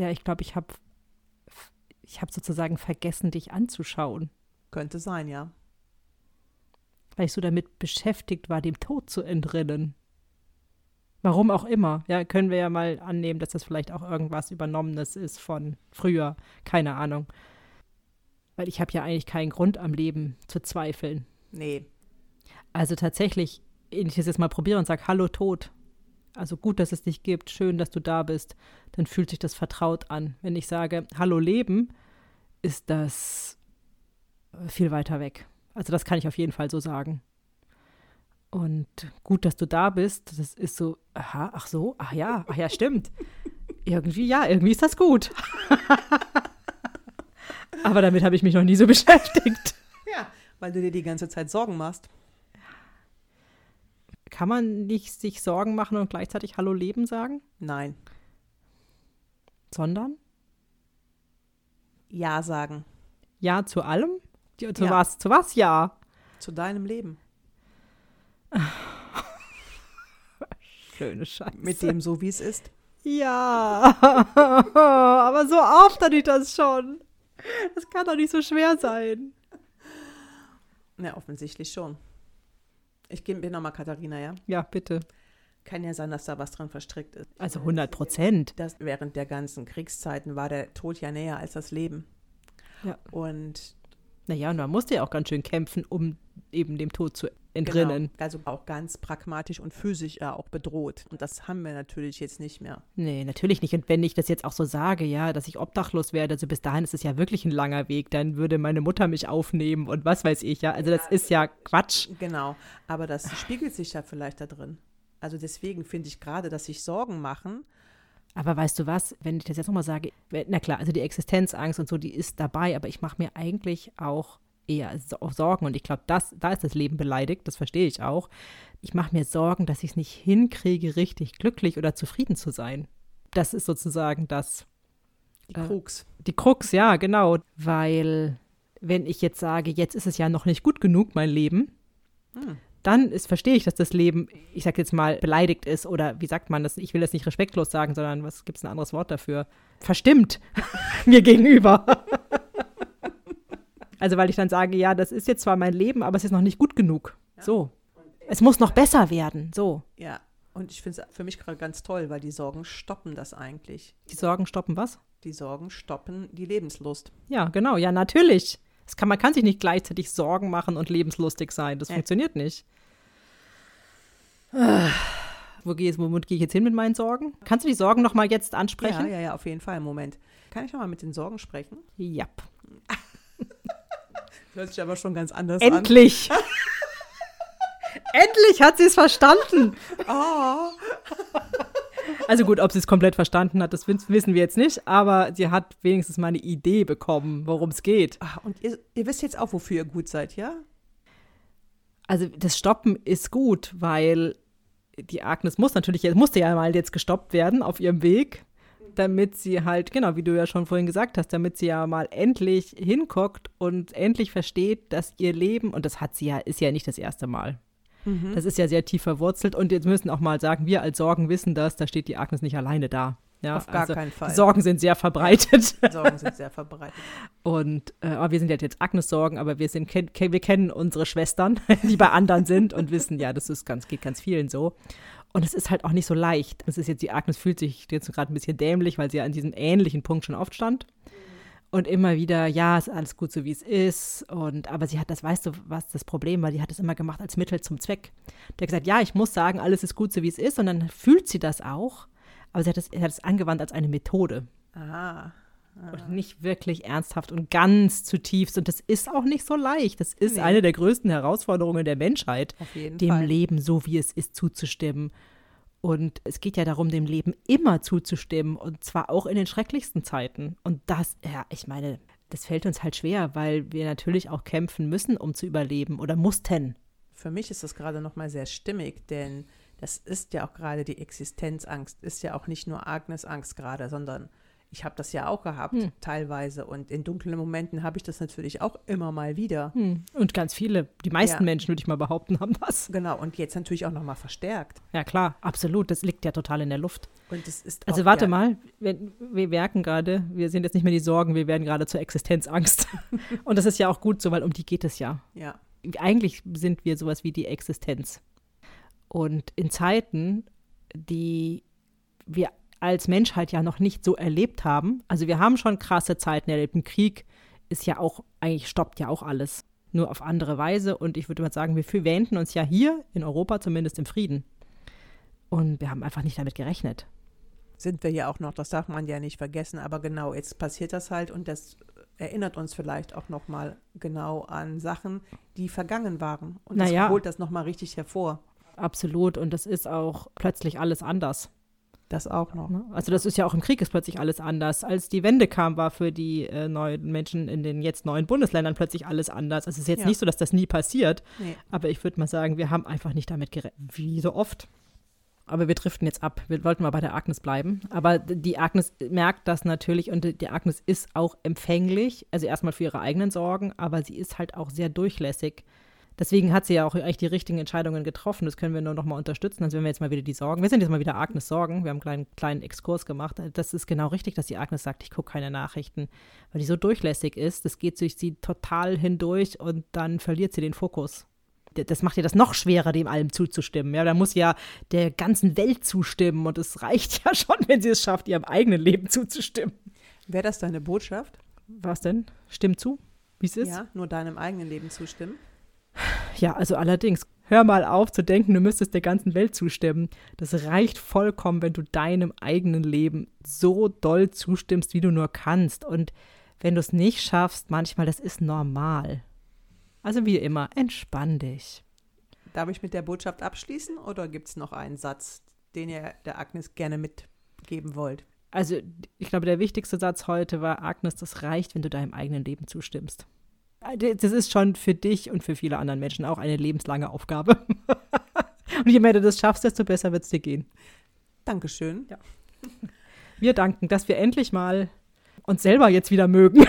Ja, ich glaube, ich habe ich hab sozusagen vergessen, dich anzuschauen. Könnte sein, ja. Weil ich so damit beschäftigt war, dem Tod zu entrinnen. Warum auch immer. Ja, können wir ja mal annehmen, dass das vielleicht auch irgendwas Übernommenes ist von früher. Keine Ahnung. Weil ich habe ja eigentlich keinen Grund am Leben zu zweifeln. Nee. Also tatsächlich, wenn ich es jetzt mal probiere und sage, hallo Tod. Also gut, dass es dich gibt, schön, dass du da bist, dann fühlt sich das vertraut an. Wenn ich sage, hallo Leben, ist das viel weiter weg. Also das kann ich auf jeden Fall so sagen. Und gut, dass du da bist, das ist so, aha, ach so, ach ja, ach ja, stimmt. irgendwie, ja, irgendwie ist das gut. Aber damit habe ich mich noch nie so beschäftigt. Ja, weil du dir die ganze Zeit Sorgen machst. Kann man nicht sich Sorgen machen und gleichzeitig Hallo Leben sagen? Nein. Sondern? Ja sagen. Ja zu allem? Zu Ja. was? Zu was ja? Zu deinem Leben. Schöne Scheiße. Mit dem so, wie es ist. Ja, aber so oft hatte ich das schon. Das kann doch nicht so schwer sein. Ja, offensichtlich schon. Ich geh- bin nochmal Katharina, ja? Ja, bitte. Kann ja sein, dass da was dran verstrickt ist. Also 100 Prozent. Während der ganzen Kriegszeiten war der Tod ja näher als das Leben. Ja. Und Naja, und man musste ja auch ganz schön kämpfen, um eben dem Tod zu entrinnen. Genau, also auch ganz pragmatisch und physisch ja auch bedroht. Und das haben wir natürlich jetzt nicht mehr. Nee, natürlich nicht. Und wenn ich das jetzt auch so sage, ja, dass ich obdachlos werde, also bis dahin ist es ja wirklich ein langer Weg, dann würde meine Mutter mich aufnehmen und was weiß ich, ja. Also das ist ja Quatsch. Genau. Aber das spiegelt sich ja vielleicht da drin. Also deswegen finde ich gerade, dass sich Sorgen machen. Aber weißt du was, wenn ich das jetzt nochmal sage, na klar, also die Existenzangst und so, die ist dabei, aber ich mache mir eigentlich auch eher so Sorgen und ich glaube, das, da ist das Leben beleidigt, das verstehe ich auch. Ich mache mir Sorgen, dass ich es nicht hinkriege, richtig glücklich oder zufrieden zu sein. Das ist sozusagen das, Die Äh, Krux. die Krux, ja, genau, weil wenn ich jetzt sage, jetzt ist es ja noch nicht gut genug, mein Leben, Hm. dann ist, verstehe ich, dass das Leben, ich sag jetzt mal, beleidigt ist oder wie sagt man das? Ich will das nicht respektlos sagen, sondern was gibt es ein anderes Wort dafür? Verstimmt mir gegenüber. Also weil ich dann sage, ja, das ist jetzt zwar mein Leben, aber es ist noch nicht gut genug. So. Es muss noch besser werden. So. Ja. Und ich finde es für mich gerade ganz toll, weil die Sorgen stoppen das eigentlich. Die Sorgen stoppen was? Die Sorgen stoppen die Lebenslust. Ja, genau, ja, natürlich. Das kann, man kann sich nicht gleichzeitig Sorgen machen und lebenslustig sein. Das Ja. funktioniert nicht. Ah, Wo gehe gehe ich jetzt hin mit meinen Sorgen? Kannst du die Sorgen noch mal jetzt Ja, ansprechen? ja, ja, auf jeden Fall. Moment. Kann ich noch mal mit den Sorgen sprechen? Ja. Hört sich aber schon ganz anders an. Endlich! Endlich hat sie es verstanden. Oh. Also gut, ob sie es komplett verstanden hat, das wissen wir jetzt nicht, aber sie hat wenigstens mal eine Idee bekommen, worum es geht. Ah, Und ihr, ihr wisst jetzt auch, wofür ihr gut seid, ja? Also das Stoppen ist gut, weil die Agnes muss natürlich, musste ja mal jetzt gestoppt werden auf ihrem Weg, damit sie halt, genau, wie du ja schon vorhin gesagt hast, damit sie ja mal endlich hinguckt und endlich versteht, dass ihr Leben, und das hat sie ja, ist ja nicht das erste Mal. Das ist ja sehr tief verwurzelt und jetzt müssen auch mal sagen, wir als Sorgen wissen das, da steht die Agnes nicht alleine da. Ja, Auf gar also keinen Fall. Sorgen sind sehr verbreitet. Sorgen sind sehr verbreitet. Und äh, aber wir sind ja jetzt Agnes Sorgen, aber wir sind ken ken- wir kennen unsere Schwestern, die bei anderen sind und wissen, ja, das ist ganz geht ganz vielen so. Und es ist halt auch nicht so leicht. Es ist jetzt die Agnes fühlt sich jetzt gerade ein bisschen dämlich, weil sie ja an diesem ähnlichen Punkt schon oft stand. Und immer wieder, ja, ist alles gut so wie es ist. Und aber sie hat das, weißt du, was das Problem war? Die hat das immer gemacht als Mittel zum Zweck. Die hat gesagt, ja, ich muss sagen, alles ist gut so wie es ist. Und dann fühlt sie das auch. Aber sie hat es es angewandt als eine Methode Aha. Und nicht wirklich ernsthaft und ganz zutiefst. Und das ist auch nicht so leicht. Das ist Nee. eine der größten Herausforderungen der Menschheit, dem Fall. Leben so wie es ist zuzustimmen. Und es geht ja darum, dem Leben immer zuzustimmen und zwar auch in den schrecklichsten Zeiten. Und das, ja, ich meine, das fällt uns halt schwer, weil wir natürlich auch kämpfen müssen, um zu überleben oder mussten. Für mich ist das gerade noch mal sehr stimmig, denn das ist ja auch gerade die Existenzangst, ist ja auch nicht nur Agnes Angst gerade, sondern Ich habe das ja auch gehabt, Hm. teilweise. Und in dunklen Momenten habe ich das natürlich auch immer mal wieder. Hm. Und ganz viele, die meisten Ja. Menschen, würde ich mal behaupten, haben das. Genau, und jetzt natürlich auch nochmal verstärkt. Ja, klar, absolut. Das liegt ja total in der Luft. Und es ist Also auch warte ja, mal, wir, wir merken gerade, wir sind jetzt nicht mehr die Sorgen, wir werden gerade zur Existenzangst. Und das ist ja auch gut so, weil um die geht es ja. Ja, Eigentlich sind wir sowas wie die Existenz. Und in Zeiten, die wir als Menschheit ja noch nicht so erlebt haben, also wir haben schon krasse Zeiten erlebt. Ein Krieg ist ja auch, eigentlich stoppt ja auch alles. Nur auf andere Weise. Und ich würde mal sagen, wir wähnten uns ja hier in Europa zumindest im Frieden. Und wir haben einfach nicht damit gerechnet. sind wir ja auch noch, das darf man ja nicht vergessen. Aber genau, jetzt passiert das halt und das erinnert uns vielleicht auch nochmal genau an Sachen, die vergangen waren. Und das Naja. holt das nochmal richtig hervor. Absolut. Und das ist auch plötzlich alles anders. Das auch noch. ne? Also das ist ja auch im Krieg ist plötzlich alles anders. Als die Wende kam, war für die äh, neuen Menschen in den jetzt neuen Bundesländern plötzlich alles anders. Also es ist jetzt Ja. nicht so, dass das nie passiert. Nee. Aber ich würde mal sagen, wir haben einfach nicht damit gerechnet. Wie so oft. Aber wir driften jetzt ab. Wir wollten mal bei der Agnes bleiben. Aber die Agnes merkt das natürlich und die Agnes ist auch empfänglich. Also erstmal für ihre eigenen Sorgen, aber sie ist halt auch sehr durchlässig. Deswegen hat sie ja auch eigentlich die richtigen Entscheidungen getroffen. Das können wir nur noch mal unterstützen. Also wenn wir jetzt mal wieder die Sorgen, wir sind jetzt mal wieder Agnes Sorgen. Wir haben einen kleinen, kleinen Exkurs gemacht. Das ist genau richtig, dass die Agnes sagt, ich gucke keine Nachrichten, weil die so durchlässig ist. Das geht durch sie total hindurch und dann verliert sie den Fokus. Das macht ihr das noch schwerer, dem allem zuzustimmen. Ja, da muss ja der ganzen Welt zustimmen und es reicht ja schon, wenn sie es schafft, ihrem eigenen Leben zuzustimmen. Wäre das deine Botschaft? Was denn? Stimmt zu, wie es ist? Ja, nur deinem eigenen Leben zustimmen? Ja, also allerdings, hör mal auf zu denken, du müsstest der ganzen Welt zustimmen. Das reicht vollkommen, wenn du deinem eigenen Leben so doll zustimmst, wie du nur kannst. Und wenn du es nicht schaffst, manchmal, das ist normal. Also wie immer, entspann dich. Darf ich mit der Botschaft abschließen oder gibt es noch einen Satz, den ihr der Agnes gerne mitgeben wollt? Also ich glaube, der wichtigste Satz heute war, Agnes, das reicht, wenn du deinem eigenen Leben zustimmst. Das ist schon für dich und für viele anderen Menschen auch eine lebenslange Aufgabe. und je mehr du das schaffst, desto besser wird es dir gehen. Dankeschön. Wir danken, dass wir endlich mal uns selber jetzt wieder mögen.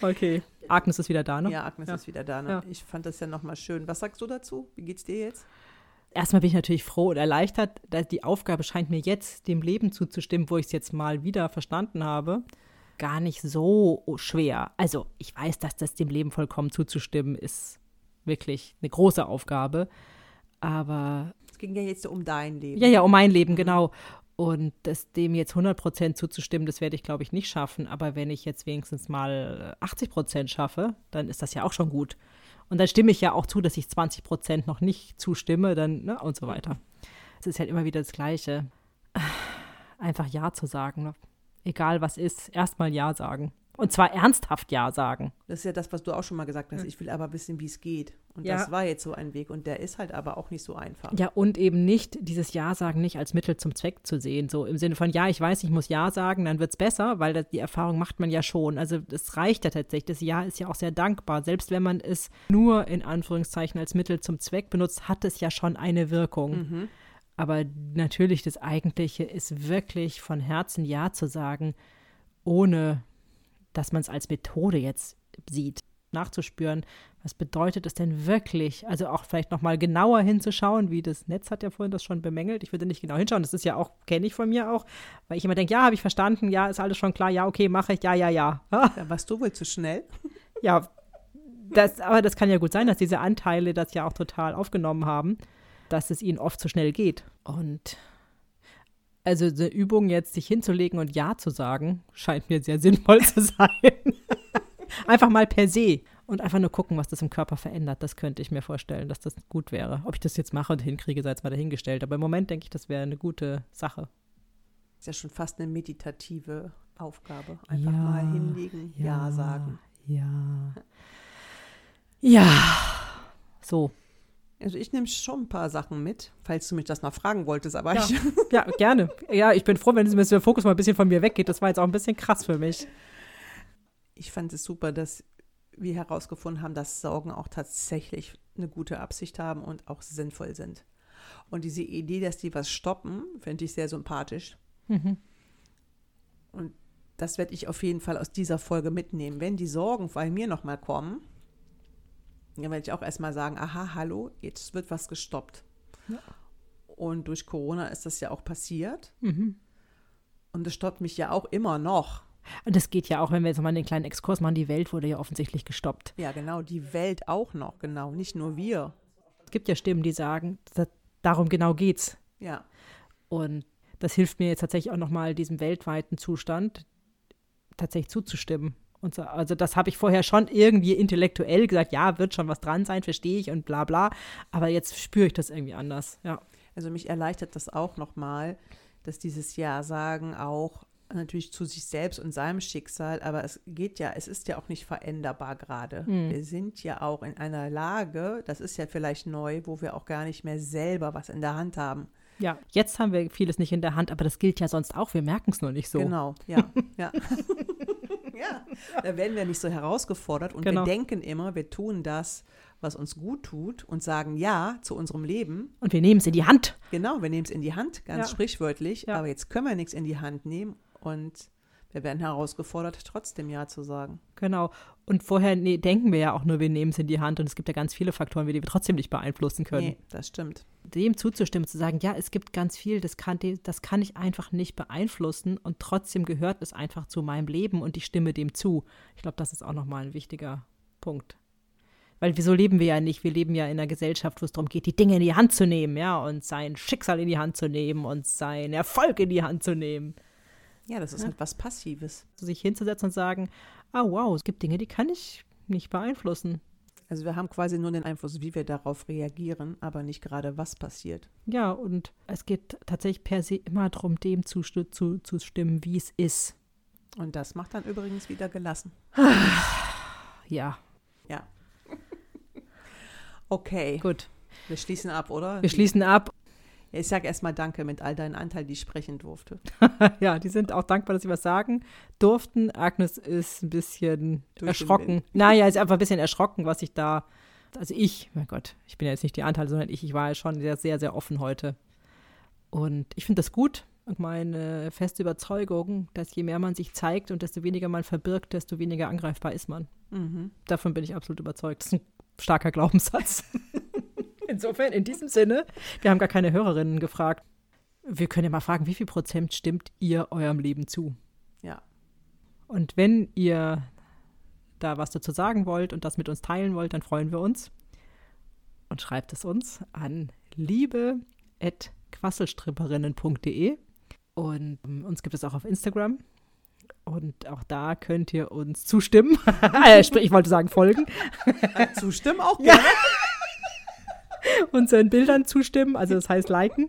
okay, Agnes ist wieder da, ne? Ja, Agnes Ja. ist wieder da. Ne? Ja. Ich fand das ja nochmal schön. Was sagst du dazu? Wie geht's dir jetzt? Erstmal bin ich natürlich froh und erleichtert, dass die Aufgabe scheint mir jetzt dem Leben zuzustimmen, wo ich es jetzt mal wieder verstanden habe. Gar nicht so schwer. Also, ich weiß, dass das dem Leben vollkommen zuzustimmen ist wirklich eine große Aufgabe. Aber Es ging ja jetzt um dein Leben. Ja, ja, um mein Leben, genau. Und das, dem jetzt 100% zuzustimmen, das werde ich, glaube ich, nicht schaffen. Aber wenn ich jetzt wenigstens mal 80% schaffe, dann ist das ja auch schon gut. Und dann stimme ich ja auch zu, dass ich 20% noch nicht zustimme, dann, ne, und so weiter. Es ist halt immer wieder das Gleiche. Einfach Ja zu sagen. Ne? Egal was ist, erstmal Ja sagen. Und zwar ernsthaft Ja sagen. Das ist ja das, was du auch schon mal gesagt hast. Ich will aber wissen, wie es geht. Und Ja. das war jetzt so ein Weg. Und der ist halt aber auch nicht so einfach. Ja, und eben nicht dieses Ja sagen nicht als Mittel zum Zweck zu sehen. So im Sinne von, ja, ich weiß, ich muss Ja sagen, dann wird es besser, weil das, die Erfahrung macht man ja schon. Also es reicht ja tatsächlich. Das Ja ist ja auch sehr dankbar. Selbst wenn man es nur in Anführungszeichen als Mittel zum Zweck benutzt, hat es ja schon eine Wirkung. Mhm. Aber natürlich, das Eigentliche ist wirklich von Herzen Ja zu sagen, ohne dass man es als Methode jetzt sieht. Nachzuspüren, was bedeutet es denn wirklich? Also auch vielleicht nochmal genauer hinzuschauen, wie das Netz hat ja vorhin das schon bemängelt. Ich würde nicht genau hinschauen, das ist ja auch, kenne ich von mir auch, weil ich immer denke, ja, habe ich verstanden, ja, ist alles schon klar, ja, okay, mache ich, ja, ja, ja. Da warst du wohl zu schnell. Ja, das, aber das kann ja gut sein, dass diese Anteile das ja auch total aufgenommen haben, dass es ihnen oft zu schnell geht. Und also eine Übung jetzt, sich hinzulegen und Ja zu sagen, scheint mir sehr sinnvoll zu sein. einfach mal per se und einfach nur gucken, was das im Körper verändert. Das könnte ich mir vorstellen, dass das gut wäre. Ob ich das jetzt mache und hinkriege, sei jetzt mal dahingestellt. Aber im Moment denke ich, das wäre eine gute Sache. Ist ja schon fast eine meditative Aufgabe. Einfach Ja, mal hinlegen, ja, sagen. Ja. Ja. So. Also ich nehme schon ein paar Sachen mit, falls du mich das noch fragen wolltest, aber Ja. ich, Ja, gerne. Ja, ich bin froh, wenn es- der Fokus mal ein bisschen von mir weggeht. Das war jetzt auch ein bisschen krass für mich. ich fand es super, dass wir herausgefunden haben, dass Sorgen auch tatsächlich eine gute Absicht haben und auch sinnvoll sind. Und diese Idee, dass die was stoppen, finde ich sehr sympathisch. Mhm. Und das werde ich auf jeden Fall aus dieser Folge mitnehmen. Wenn die Sorgen bei mir nochmal kommen, dann werde ich auch erstmal sagen, aha, hallo, jetzt wird was gestoppt. Ja. Und durch Corona ist das ja auch passiert. Mhm. Und es stoppt mich ja auch immer noch. Und das geht ja auch, wenn wir jetzt mal den kleinen Exkurs machen, die Welt wurde ja offensichtlich gestoppt. Ja, genau, die Welt auch noch, genau, nicht nur wir. Es gibt ja Stimmen, die sagen, da, darum genau geht's. Ja, Und das hilft mir jetzt tatsächlich auch nochmal, diesem weltweiten Zustand tatsächlich zuzustimmen. Und so, also das habe ich vorher schon irgendwie intellektuell gesagt, ja, wird schon was dran sein, verstehe ich und bla bla. Aber jetzt spüre ich das irgendwie anders. Ja. also mich erleichtert das auch nochmal, dass dieses Ja sagen auch natürlich zu sich selbst und seinem Schicksal, aber es geht ja, es ist ja auch nicht veränderbar gerade. Hm. Wir sind ja auch in einer Lage, das ist ja vielleicht neu, wo wir auch gar nicht mehr selber was in der Hand haben. Ja, jetzt haben wir vieles nicht in der Hand, aber das gilt ja sonst auch. Wir merken es nur nicht so. Genau, ja, ja. ja, da werden wir nicht so herausgefordert und Genau. wir denken immer, wir tun das, was uns gut tut und sagen Ja zu unserem Leben. Und wir nehmen es in die Hand. Genau, wir nehmen es in die Hand, ganz Ja. sprichwörtlich, Ja. aber jetzt können wir nichts in die Hand nehmen und wir werden herausgefordert, trotzdem Ja zu sagen. Genau. Und vorher nee, denken wir ja auch nur, wir nehmen es in die Hand und es gibt ja ganz viele Faktoren, die wir trotzdem nicht beeinflussen können. Nee, das stimmt. Dem zuzustimmen, zu sagen, ja, es gibt ganz viel, das kann, das kann ich einfach nicht beeinflussen und trotzdem gehört es einfach zu meinem Leben und ich stimme dem zu. Ich glaube, das ist auch nochmal ein wichtiger Punkt. Weil wieso leben wir ja nicht? Wir leben ja in einer Gesellschaft, wo es darum geht, die Dinge in die Hand zu nehmen, ja, und sein Schicksal in die Hand zu nehmen und seinen Erfolg in die Hand zu nehmen. Ja, das ist Ja. halt was Passives. sich hinzusetzen und sagen, ah wow, es gibt Dinge, die kann ich nicht beeinflussen. Also wir haben quasi nur den Einfluss, wie wir darauf reagieren, aber nicht gerade, was passiert. Ja, und es geht tatsächlich per se immer darum, dem zu, zu, zu stimmen, wie es ist. Und das macht dann übrigens wieder gelassen. Ja, Ja. Okay, gut. wir schließen ab, oder? Wir schließen ab. Ja, ich sage erstmal Danke mit all deinen Anteilen, die ich sprechen durfte. ja, die sind auch dankbar, dass sie was sagen durften. Agnes ist ein bisschen Durch erschrocken. Naja, ist einfach ein bisschen erschrocken, was ich da. Also ich, mein Gott, ich bin ja jetzt nicht die Anteile, sondern ich, ich war ja schon sehr, sehr, sehr offen heute. Und ich finde das gut. Und meine feste Überzeugung, dass je mehr man sich zeigt und desto weniger man verbirgt, desto weniger angreifbar ist man. Mhm. Davon bin ich absolut überzeugt. Das ist ein starker Glaubenssatz. Insofern, in diesem Sinne, wir haben gar keine Hörerinnen gefragt. Wir können ja mal fragen, wie viel Prozent stimmt ihr eurem Leben zu? Ja. Und wenn ihr da was dazu sagen wollt und das mit uns teilen wollt, dann freuen wir uns. Und schreibt es uns an liebe.quasselstripperinnen.de. Und ähm, uns gibt es auch auf Instagram. Und auch da könnt ihr uns zustimmen. Äh, sprich, ich wollte sagen, folgen. Zustimmen auch Ja. unseren Bildern zustimmen, also das heißt liken.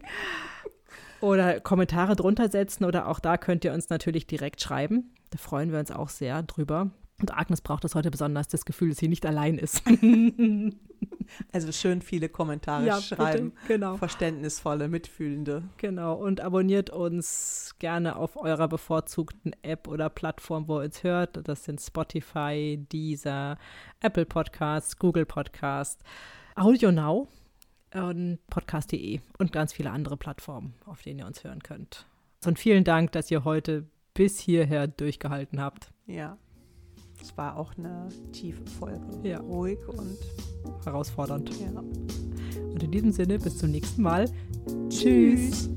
Oder Kommentare drunter setzen oder auch da könnt ihr uns natürlich direkt schreiben. Da freuen wir uns auch sehr drüber. Und Agnes braucht das heute besonders, das Gefühl, dass sie nicht allein ist. Also schön viele Kommentare Ja, schreiben. bitte, genau. Verständnisvolle, mitfühlende. Genau. Und abonniert uns gerne auf eurer bevorzugten App oder Plattform, wo ihr uns hört. Das sind Spotify, Deezer, Apple Podcasts, Google Podcast, Audio Now und Podcast.de und ganz viele andere Plattformen, auf denen ihr uns hören könnt. Und vielen Dank, dass ihr heute bis hierher durchgehalten habt. Ja. Es war auch eine tiefe Folge. Ja. Ruhig und Herausfordernd. ja. Und in diesem Sinne, bis zum nächsten Mal. Tschüss.